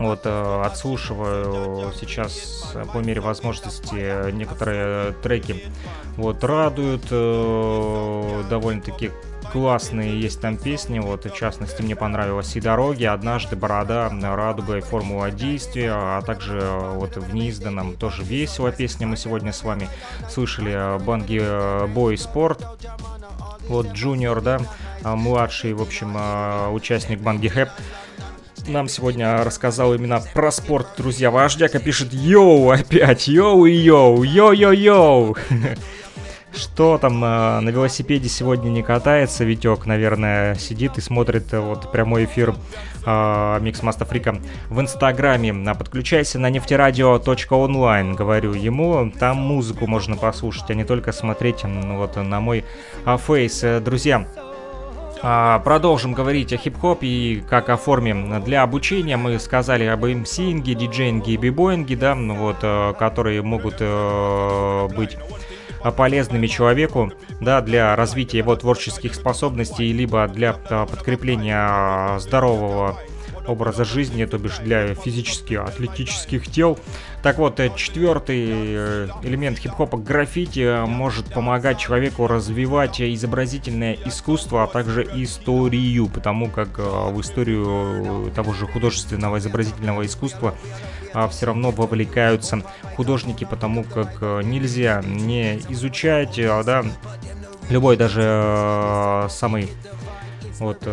вот, э, отслушиваю сейчас э, по мере возможности э, некоторые треки, вот, радуют, э, довольно-таки классные есть там песни, вот, в частности, мне понравилась и «Дороги», «Однажды», «Борода», «Радуга» и «Формула действия», а также э, вот в неизданном тоже весело песня. Мы сегодня с вами слышали э, «Банги э, Бой Спорт», вот Джуниор, да, а, младший, в общем, а, участник Банги Хэп, нам сегодня рассказал именно про спорт, друзья. Вождяка пишет «Йоу» опять, «Йоу» и «Йоу», «Йоу-йоу-йоу». что там на, на велосипеде сегодня не катается, Витек, наверное, сидит и смотрит э, вот прямой эфир э, Микс Маста Фрика в Инстаграме. А подключайся на нефтерадио.онлайн, говорю ему. Там музыку можно послушать, а не только смотреть вот на мой а, фейс. Друзья, а, продолжим говорить о хип-хопе и как о форме для обучения. Мы сказали об МСинге, диджейнге и бибоинге, да, ну вот, э, которые могут э, быть полезными человеку, да, для развития его творческих способностей, либо для э, подкрепления здорового образа жизни, то бишь для физически атлетических тел. Так вот, э, четвертый э, элемент хип-хопа граффити э, может помогать человеку развивать изобразительное искусство, а также историю, потому как в историю того же художественного изобразительного искусства все равно вовлекаются художники, потому как нельзя не изучать, да, любой даже самый вот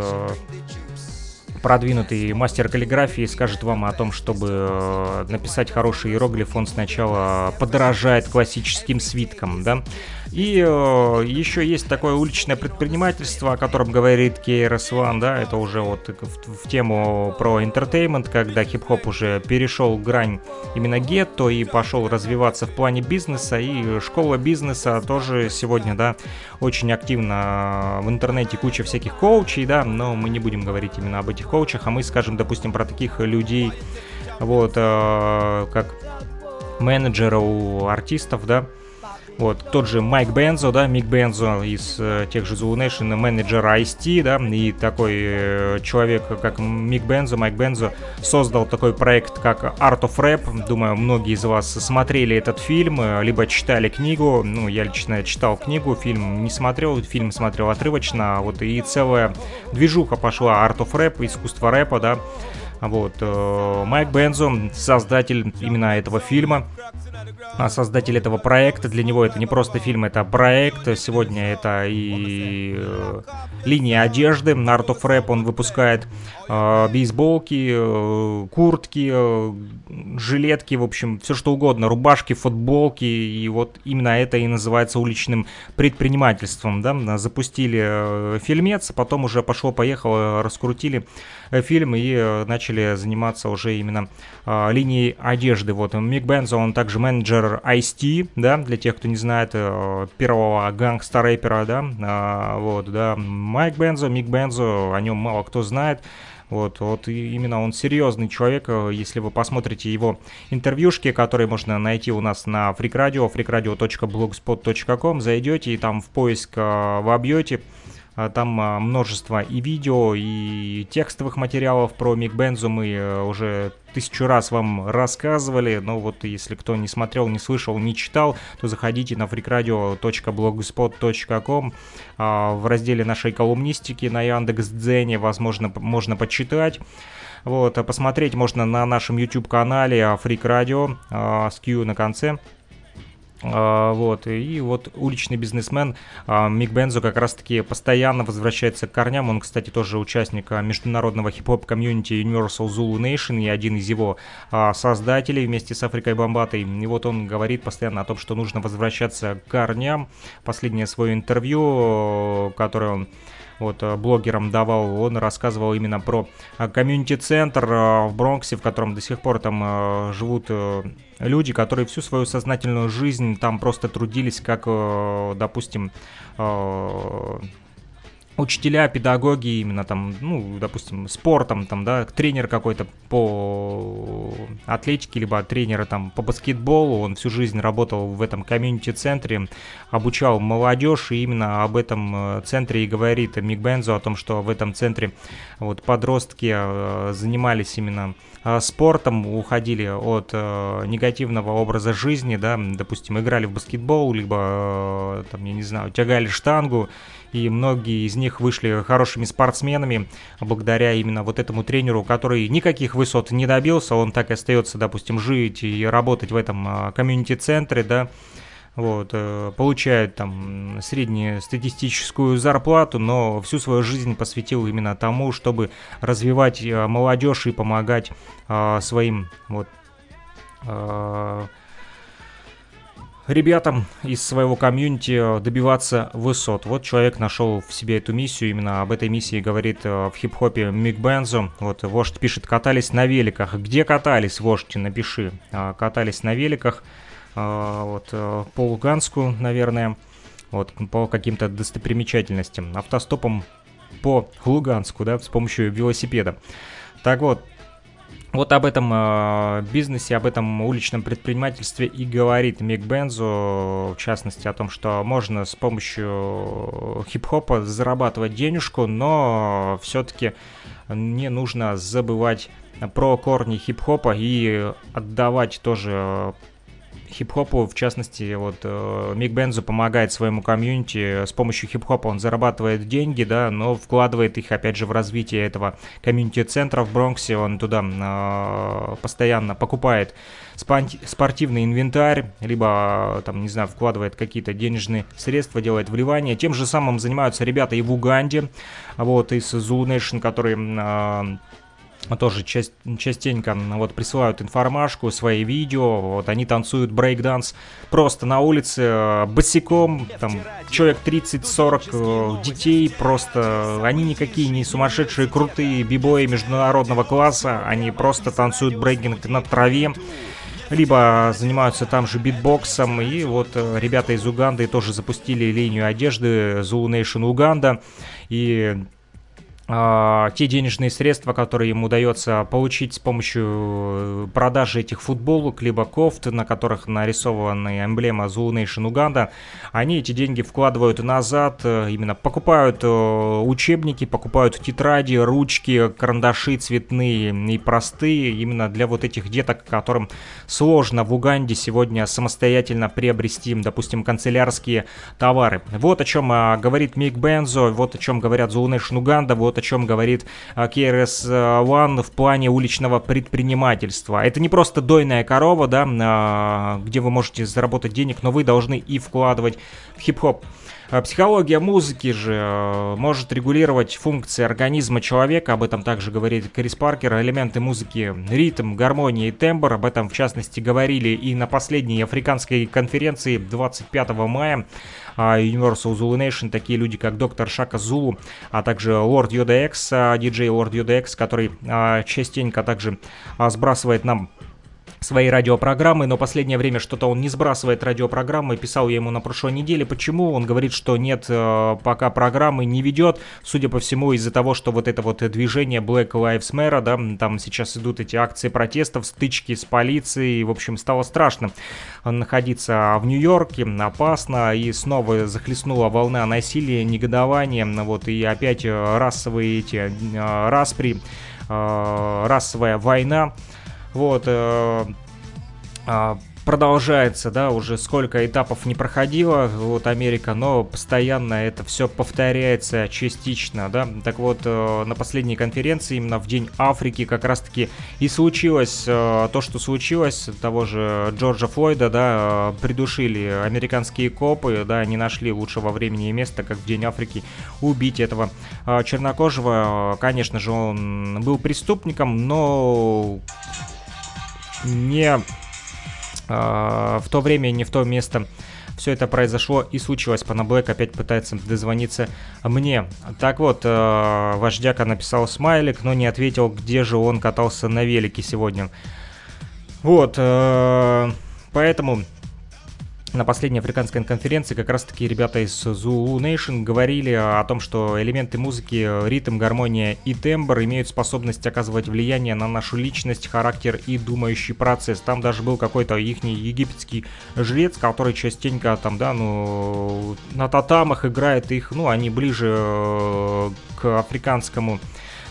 продвинутый мастер каллиграфии скажет вам о том, чтобы э, написать хороший иероглиф, он сначала подорожает классическим свиткам, да, и э, еще есть такое уличное предпринимательство, о котором говорит KRS One, да, это уже вот в, в тему про entertainment, когда хип-хоп уже перешел грань именно гетто и пошел развиваться в плане бизнеса, и школа бизнеса тоже сегодня, да, очень активно в интернете куча всяких коучей, да, но мы не будем говорить именно об этих коучах, а мы скажем, допустим, про таких людей, вот, э, как менеджера у артистов, да, вот, тот же Майк Бензо, да, Мик Бензо из э, тех же Zoo Nation, менеджер Ice-T, да, и такой э, человек, как Мик Бензо, Майк Бензо, создал такой проект, как Art of Rap. Думаю, многие из вас смотрели этот фильм, э, либо читали книгу. Ну, я лично читал книгу, фильм не смотрел, фильм смотрел отрывочно, вот, и целая движуха пошла Art of Rap, искусство рэпа, да, вот, э, Майк Бензо, создатель именно этого фильма, а создатель этого проекта. Для него это не просто фильм, это проект. Сегодня это и э, линия одежды. Art of Rap он выпускает бейсболки, э, куртки, э, жилетки, в общем, все что угодно, рубашки, футболки. И вот именно это и называется уличным предпринимательством. Да? Запустили э, фильмец, а потом уже пошло-поехало, раскрутили фильм и начали заниматься уже именно э, линией одежды. Вот Мик Бензо, он также менеджер Ice-T, да, для тех, кто не знает, первого гангста-рэпера, да, э, вот, да, Майк Бензо, Мик Бензо, о нем мало кто знает, вот, вот именно он серьезный человек. Э, если вы посмотрите его интервьюшки, которые можно найти у нас на Radio, freakradio.blogspot.com, зайдете и там в поиск вобьете а, там множество и видео, и текстовых материалов про Мик Бензу мы э, уже тысячу раз вам рассказывали, но вот если кто не смотрел, не слышал, не читал, то заходите на freakradio.blogspot.com а, в разделе нашей колумнистики на Яндекс.Дзене, возможно, можно почитать. Вот, посмотреть можно на нашем YouTube-канале Freak Radio с Q на конце. А, вот, и вот уличный бизнесмен а, Мик Бензо как раз-таки постоянно возвращается к корням. Он, кстати, тоже участник а, международного хип-хоп комьюнити Universal Zulu Nation и один из его создателей вместе с Африкой Бомбатой. И вот он говорит постоянно о том, что нужно возвращаться к корням. Последнее свое интервью, которое он вот э, блогерам давал, он рассказывал именно про э, комьюнити-центр э, в Бронксе, в котором до сих пор там живут люди, которые всю свою сознательную жизнь там просто трудились, как, допустим, учителя, педагоги именно там, ну, допустим, спортом, там, да, тренер какой-то по атлетике, либо тренера там по баскетболу, он всю жизнь работал в этом комьюнити-центре, обучал молодежь, и именно об этом э, центре и говорит Мик Бензо, о том, что в этом центре вот подростки э, занимались именно э, спортом, уходили от негативного образа жизни, да, допустим, играли в баскетбол, либо, там, я не знаю, тягали штангу, и многие из них вышли хорошими спортсменами благодаря именно вот этому тренеру, который никаких высот не добился, он так и остается, допустим, жить и работать в этом а, комьюнити-центре, да, вот, э, получает там среднюю статистическую зарплату, но всю свою жизнь посвятил именно тому, чтобы развивать э, молодежь и помогать а, своим вот ребятам из своего комьюнити добиваться высот. Вот человек нашел в себе эту миссию, именно об этой миссии говорит в хип-хопе Мик Бензо. Вот вождь пишет, катались на великах. Где катались, вождь, напиши. Катались на великах, вот, по Луганску, наверное, вот, по каким-то достопримечательностям. Автостопом по Луганску, да, с помощью велосипеда. Так вот, вот об этом э, бизнесе, об этом уличном предпринимательстве и говорит Мик Бензо, в частности о том, что можно с помощью хип-хопа зарабатывать денежку, но все-таки не нужно забывать про корни хип-хопа и отдавать тоже хип-хопу, в частности, вот э, Мик Бензо помогает своему комьюнити, с помощью хип-хопа он зарабатывает деньги, да, но вкладывает их, опять же, в развитие этого комьюнити-центра в Бронксе, он туда э, постоянно покупает спортивный инвентарь, либо, там, не знаю, вкладывает какие-то денежные средства, делает вливания. Тем же самым занимаются ребята и в Уганде, вот, из Zulu Nation, которые э, тоже частенько вот присылают информашку, свои видео, вот они танцуют брейкданс просто на улице э, босиком, там человек 30-40 э, детей, просто они никакие не сумасшедшие крутые бибои международного класса, они просто танцуют брейкинг на траве, либо занимаются там же битбоксом, и вот э, ребята из Уганды тоже запустили линию одежды Zulu Nation Уганда, и те денежные средства, которые им удается получить с помощью э, продажи этих футболок, либо кофт, на которых нарисована эмблема Zulu Nation Uganda, они эти деньги вкладывают назад, э, именно покупают э, учебники, покупают тетради, ручки, карандаши цветные и простые, именно для вот этих деток, которым сложно в Уганде сегодня самостоятельно приобрести, допустим, канцелярские товары. Вот о чем говорит Мик Бензо, вот о чем говорят Zulu Nation Uganda, вот о чем говорит KRS-One в плане уличного предпринимательства. Это не просто дойная корова, да, а, где вы можете заработать денег, но вы должны и вкладывать в хип-хоп. А психология музыки же э, может регулировать функции организма человека, об этом также говорит Крис Паркер, элементы музыки, ритм, гармония и тембр, об этом в частности говорили и на последней африканской конференции 25 мая. А, Universal Zulu Nation, такие люди, как Доктор Шака Зулу, а также Лорд Йода Экс, диджей Лорд Йода Экс, который а, частенько также сбрасывает нам свои радиопрограммы, но последнее время что-то он не сбрасывает радиопрограммы. Писал я ему на прошлой неделе, почему. Он говорит, что нет, э, пока программы не ведет. Судя по всему, из-за того, что вот это вот движение Black Lives Matter, да, там сейчас идут эти акции протестов, стычки с полицией. В общем, стало страшно находиться в Нью-Йорке, опасно. И снова захлестнула волна насилия, негодования. Вот, и опять э, расовые эти э, распри, расовая война. Вот, э, э, продолжается, да, уже сколько этапов не проходила вот Америка, но постоянно это все повторяется частично, да. Так вот, э, на последней конференции, именно в День Африки, как раз-таки и случилось э, то, что случилось, того же Джорджа Флойда, да, э, придушили американские копы, да, не нашли лучшего времени и места, как в День Африки, убить этого э, чернокожего. Конечно же, он был преступником, но не э, в то время, не в то место все это произошло и случилось. Панаблэк опять пытается дозвониться мне. Так вот, э, вождяка написал смайлик, но не ответил, где же он катался на велике сегодня. Вот, э, поэтому на последней африканской конференции как раз-таки ребята из Zulu Nation говорили о том, что элементы музыки, ритм, гармония и тембр имеют способность оказывать влияние на нашу личность, характер и думающий процесс. Там даже был какой-то их египетский жрец, который частенько там, да, ну, на татамах играет их, ну, они ближе э, к африканскому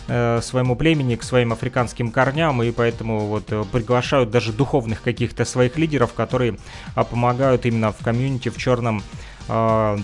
своему племени, к своим африканским корням, и поэтому вот э, приглашают даже духовных каких-то своих лидеров, которые э, помогают именно в комьюнити в черном э,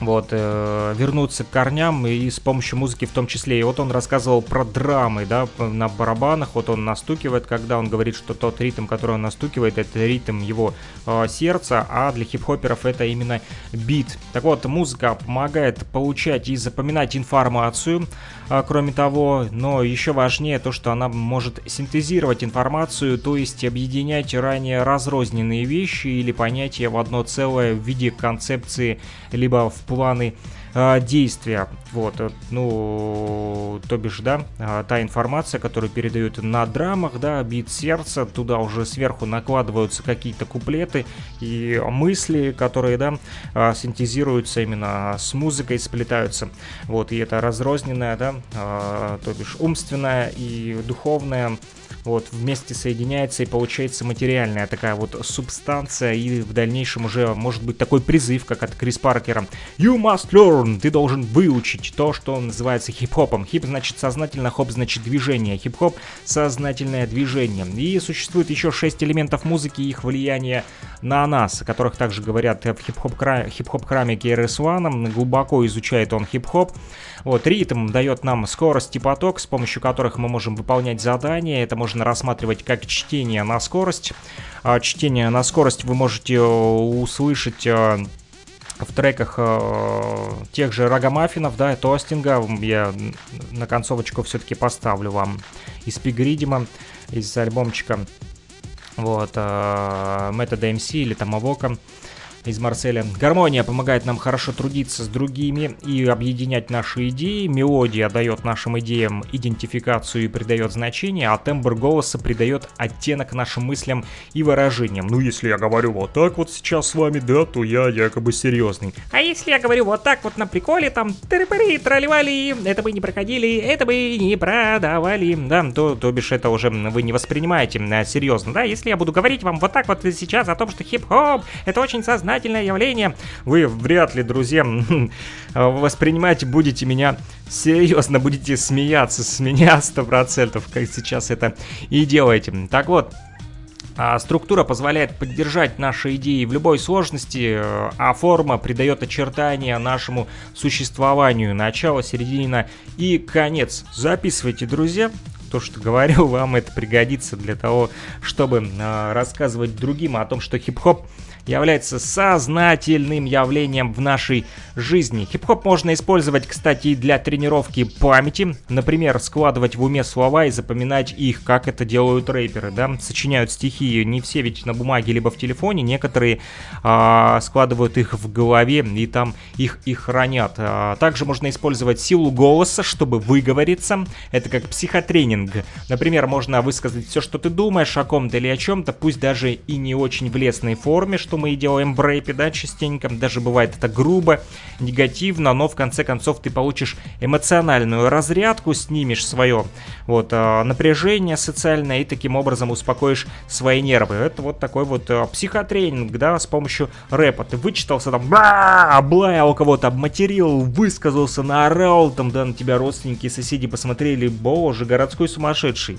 вот, э, вернуться к корням и с помощью музыки в том числе. И вот он рассказывал про драмы, да, на барабанах, вот он настукивает, когда он говорит, что тот ритм, который он настукивает, это ритм его э, сердца, а для хип-хоперов это именно бит. Так вот, музыка помогает получать и запоминать информацию, а, кроме того, но еще важнее то, что она может синтезировать информацию, то есть объединять ранее разрозненные вещи или понятия в одно целое в виде концепции, либо в планы э, действия. Вот, э, ну, то бишь, да, э, та информация, которую передают на драмах, да, бит сердца, туда уже сверху накладываются какие-то куплеты и мысли, которые, да, э, синтезируются именно с музыкой, сплетаются. Вот, и это разрозненная, да, то бишь умственная и духовная вот, вместе соединяется и получается материальная такая вот субстанция, и в дальнейшем уже может быть такой призыв, как от Крис Паркера. You must learn, ты должен выучить то, что называется хип-хопом. Хип значит сознательно, хоп значит движение, хип-хоп сознательное движение. И существует еще шесть элементов музыки и их влияние на нас, о которых также говорят в хип-хоп-храме хип KRS-One, глубоко изучает он хип-хоп. Вот, ритм дает нам скорость и поток, с помощью которых мы можем выполнять задания. Это можно рассматривать как чтение на скорость. А, чтение на скорость вы можете э, услышать э, в треках э, тех же Рогомаффинов, да, Тостинга. Я на концовочку все-таки поставлю вам из Пигридима, из альбомчика. Вот, э, Метода МС или там Авока из Марселя. Гармония помогает нам хорошо трудиться с другими и объединять наши идеи. Мелодия дает нашим идеям идентификацию и придает значение, а тембр голоса придает оттенок нашим мыслям и выражениям. Ну, если я говорю вот так вот сейчас с вами, да, то я якобы серьезный. А если я говорю вот так вот на приколе, там, тыры тролливали, это бы не проходили, это бы не продавали, да, то, то бишь это уже вы не воспринимаете а, серьезно, да, если я буду говорить вам вот так вот сейчас о том, что хип-хоп, это очень сознательно сознательное явление, вы вряд ли, друзья, воспринимать будете меня серьезно, будете смеяться с меня 100%, как сейчас это и делаете. Так вот, а структура позволяет поддержать наши идеи в любой сложности, а форма придает очертания нашему существованию, начало, середина и конец. Записывайте, друзья, то, что говорю, вам это пригодится для того, чтобы э, рассказывать другим о том, что хип-хоп является сознательным явлением в нашей жизни. Хип-хоп можно использовать, кстати, и для тренировки памяти. Например, складывать в уме слова и запоминать их, как это делают рэперы, да, сочиняют стихи. Не все ведь на бумаге либо в телефоне, некоторые а, складывают их в голове и там их и хранят. А, также можно использовать силу голоса, чтобы выговориться. Это как психотренинг. Например, можно высказать все, что ты думаешь о ком-то или о чем-то, пусть даже и не очень в лесной форме, что мы и делаем в рэпе, да, частенько. Даже бывает это грубо, негативно, но в конце концов ты получишь эмоциональную разрядку, снимешь свое вот э, напряжение социальное и таким образом успокоишь свои нервы. Это вот такой вот э, психотренинг, да, с помощью рэпа. Ты вычитался там, облаял кого-то, обматерил, высказался, наорал, там, да, на тебя родственники, соседи посмотрели, боже, городской сумасшедший.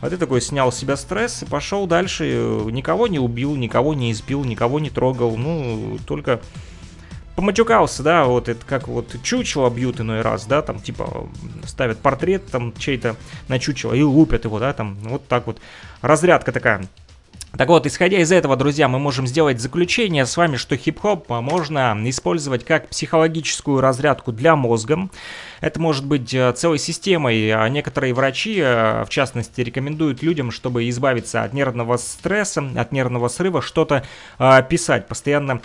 А ты такой снял с себя стресс и пошел дальше, никого не убил, никого не избил, никого не трогал, ну, только поматюкался, да, вот это как вот чучело бьют иной раз, да, там типа ставят портрет там чей-то на чучело и лупят его, да, там вот так вот. Разрядка такая. Так вот, исходя из этого, друзья, мы можем сделать заключение с вами, что хип-хоп можно использовать как психологическую разрядку для мозга. Это может быть э, целой системой. А некоторые врачи, э, в частности, рекомендуют людям, чтобы избавиться от нервного стресса, от нервного срыва, что-то э, писать, постоянно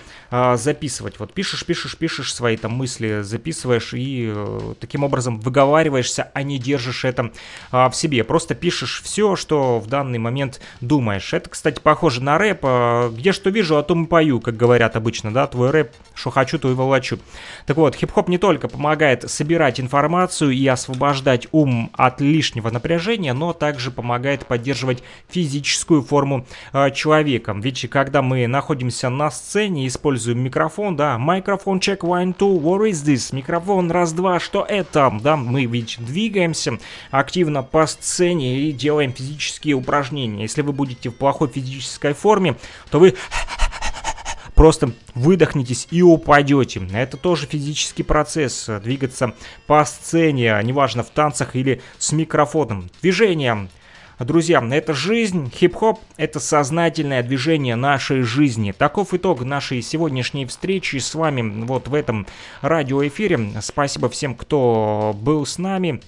записывать. Вот пишешь, пишешь, пишешь свои там мысли, записываешь и таким образом выговариваешься, а не держишь это в себе. Просто пишешь все, что в данный момент думаешь. Это, кстати, похоже на рэп. Где что вижу, о том и пою, как говорят обычно, да, твой рэп, что хочу, то и волочу. Так вот, хип-хоп не только помогает собирать информацию и освобождать ум от лишнего напряжения, но также помогает поддерживать физическую форму э, человека. Ведь когда мы находимся на сцене, используем микрофон, да, микрофон check one two, what is this? Микрофон раз-два, что это? Да, мы ведь двигаемся активно по сцене и делаем физические упражнения. Если вы будете в плохой физической форме, то вы просто выдохнетесь и упадете. Это тоже физический процесс, двигаться по сцене, неважно в танцах или с микрофоном. Движение Друзья, это жизнь, хип-хоп — это сознательное движение нашей жизни. Таков итог нашей сегодняшней встречи с вами вот в этом радиоэфире. Спасибо всем, кто был с нами.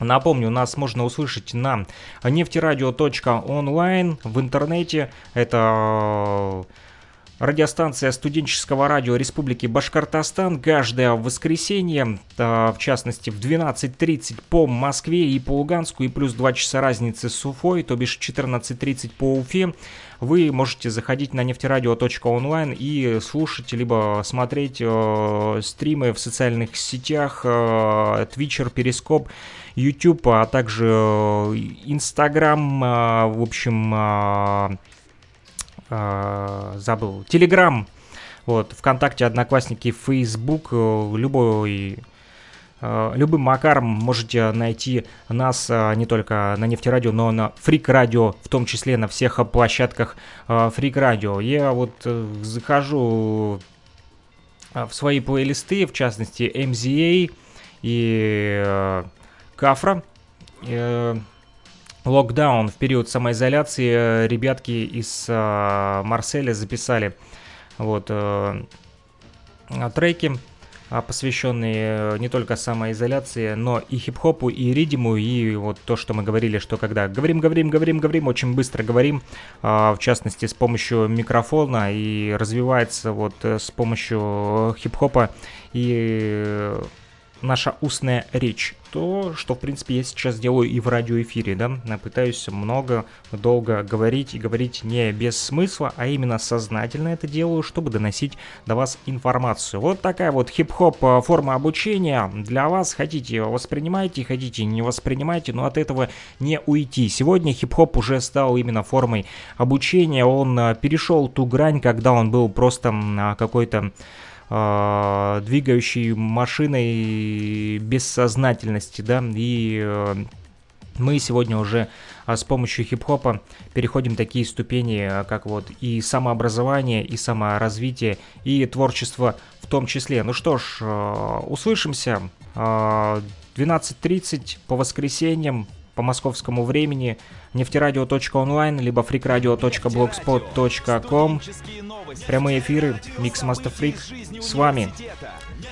Напомню, нас можно услышать на нефтерадио.онлайн в интернете. Это Радиостанция студенческого радио Республики Башкортостан каждое воскресенье, в частности в 12.30 по Москве и по Луганску, и плюс 2 часа разницы с Уфой, то бишь 14.30 по Уфе, вы можете заходить на нефтерадио.онлайн и слушать, либо смотреть э, стримы в социальных сетях, э, Twitcher, Перископ, YouTube, а также э, Instagram, э, в общем... Э, забыл, Телеграм, вот, ВКонтакте, Одноклассники, э, любой Любым макаром можете найти нас не только на нефтерадио, но на Фрик Радио, в том числе на всех площадках Фрик Радио. Я вот захожу в свои плейлисты, в частности MZA и Кафра. Локдаун в период самоизоляции э, ребятки из э, Марселя записали вот э, треки, а, посвященные э, не только самоизоляции, но и хип-хопу, и ридиму, и вот то, что мы говорили, что когда говорим, говорим, говорим, говорим, очень быстро говорим, а, в частности, с помощью микрофона, и развивается вот э, с помощью хип-хопа и наша устная речь. То, что, в принципе, я сейчас делаю и в радиоэфире, да, пытаюсь много, долго говорить и говорить не без смысла, а именно сознательно это делаю, чтобы доносить до вас информацию. Вот такая вот хип-хоп э, форма обучения для вас. Хотите воспринимайте, хотите не воспринимайте, но от этого не уйти. Сегодня хип-хоп уже стал именно формой обучения, он э, перешел ту грань, когда он был просто какой-то э, двигающей машиной бессознательности, да, и э, мы сегодня уже а, с помощью хип-хопа переходим такие ступени, а, как вот и самообразование, и саморазвитие, и творчество в том числе. Ну что ж, э, услышимся. 12.30 по воскресеньям по московскому времени нефтерадио.онлайн, либо freakradio.blogspot.com. Прямые эфиры Mix Master Freak с вами.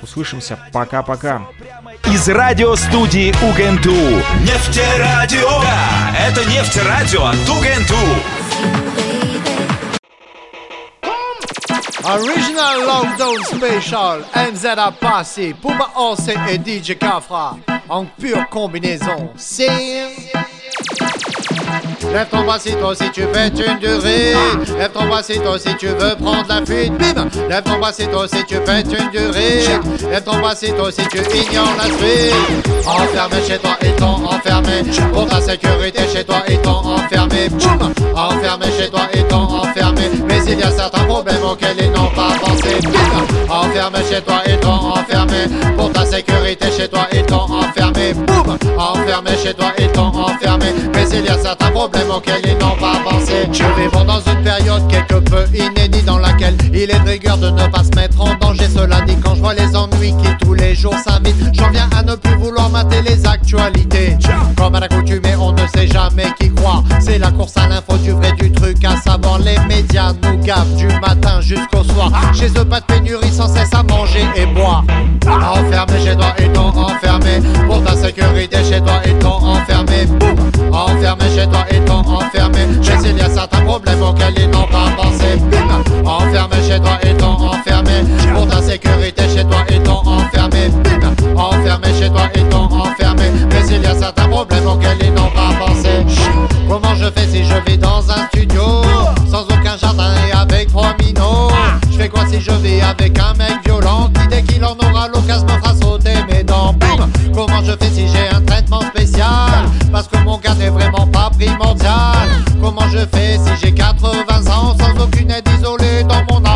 Услышимся. Пока-пока. Из радиостудии Угенту. Нефтерадио. Да, это нефтерадио от Угенту. Original Lockdown Special, MZ a passé, Puma Once et DJ Kafra, en pure combinaison. C'est... Lève ton bras si toi aussi tu fais une durée. Lève ton bras si toi aussi tu veux prendre la fuite. Bim Lève ton bras si toi aussi tu fais une durée. Lève ton bras si toi aussi tu ignores la suite. Enfermé chez toi étant enfermé. Pour ta sécurité chez toi étant enfermé. Boum Enfermé chez toi étant enfermé. Mais il y a certains problèmes auxquels ils n'ont pas pensé. Bim Enfermé chez toi étant enfermé. Pour ta sécurité chez toi étant enfermé. Enfermé chez toi étant enfermé. Mais il y a certains problèmes auxquels ils n'ont pas pensé. Je vivons dans une période quelque peu inédite dans laquelle il est de rigueur de ne pas se mettre en danger. Cela dit, quand je vois les ennuis qui tous les jours s'invitent, j'en viens à ne plus vouloir mater les actualités. Comme à l'accoutumée, on ne sait jamais qui croire. C'est la course à l'info du vrai du truc, à savoir les médias nous gavent du matin jusqu'au soir. Chez eux, pas de pénurie sans cesse à manger et boire. Enfermé chez toi, étant enfermé. Pour ta sécurité sécurité chez toi ils t'ont enfermé? Boum Enfermé chez toi t'ont enfermé? Chez il y a certains problèmes auxquels ils n'ont pas pensé. Bim Enfermé chez toi ils t'ont enfermé? Pour ta sécurité chez toi ils t'ont enfermé? Enfermé chez toi ils t'ont Mais il y a certains problèmes auxquels ils n'ont pas pensé. Comment je fais si je vis dans un studio? Sans aucun jardin et avec trois minots. Je fais quoi si je vis avec un mec violent? Qui dès qu'il en aura l'occasion comment je fais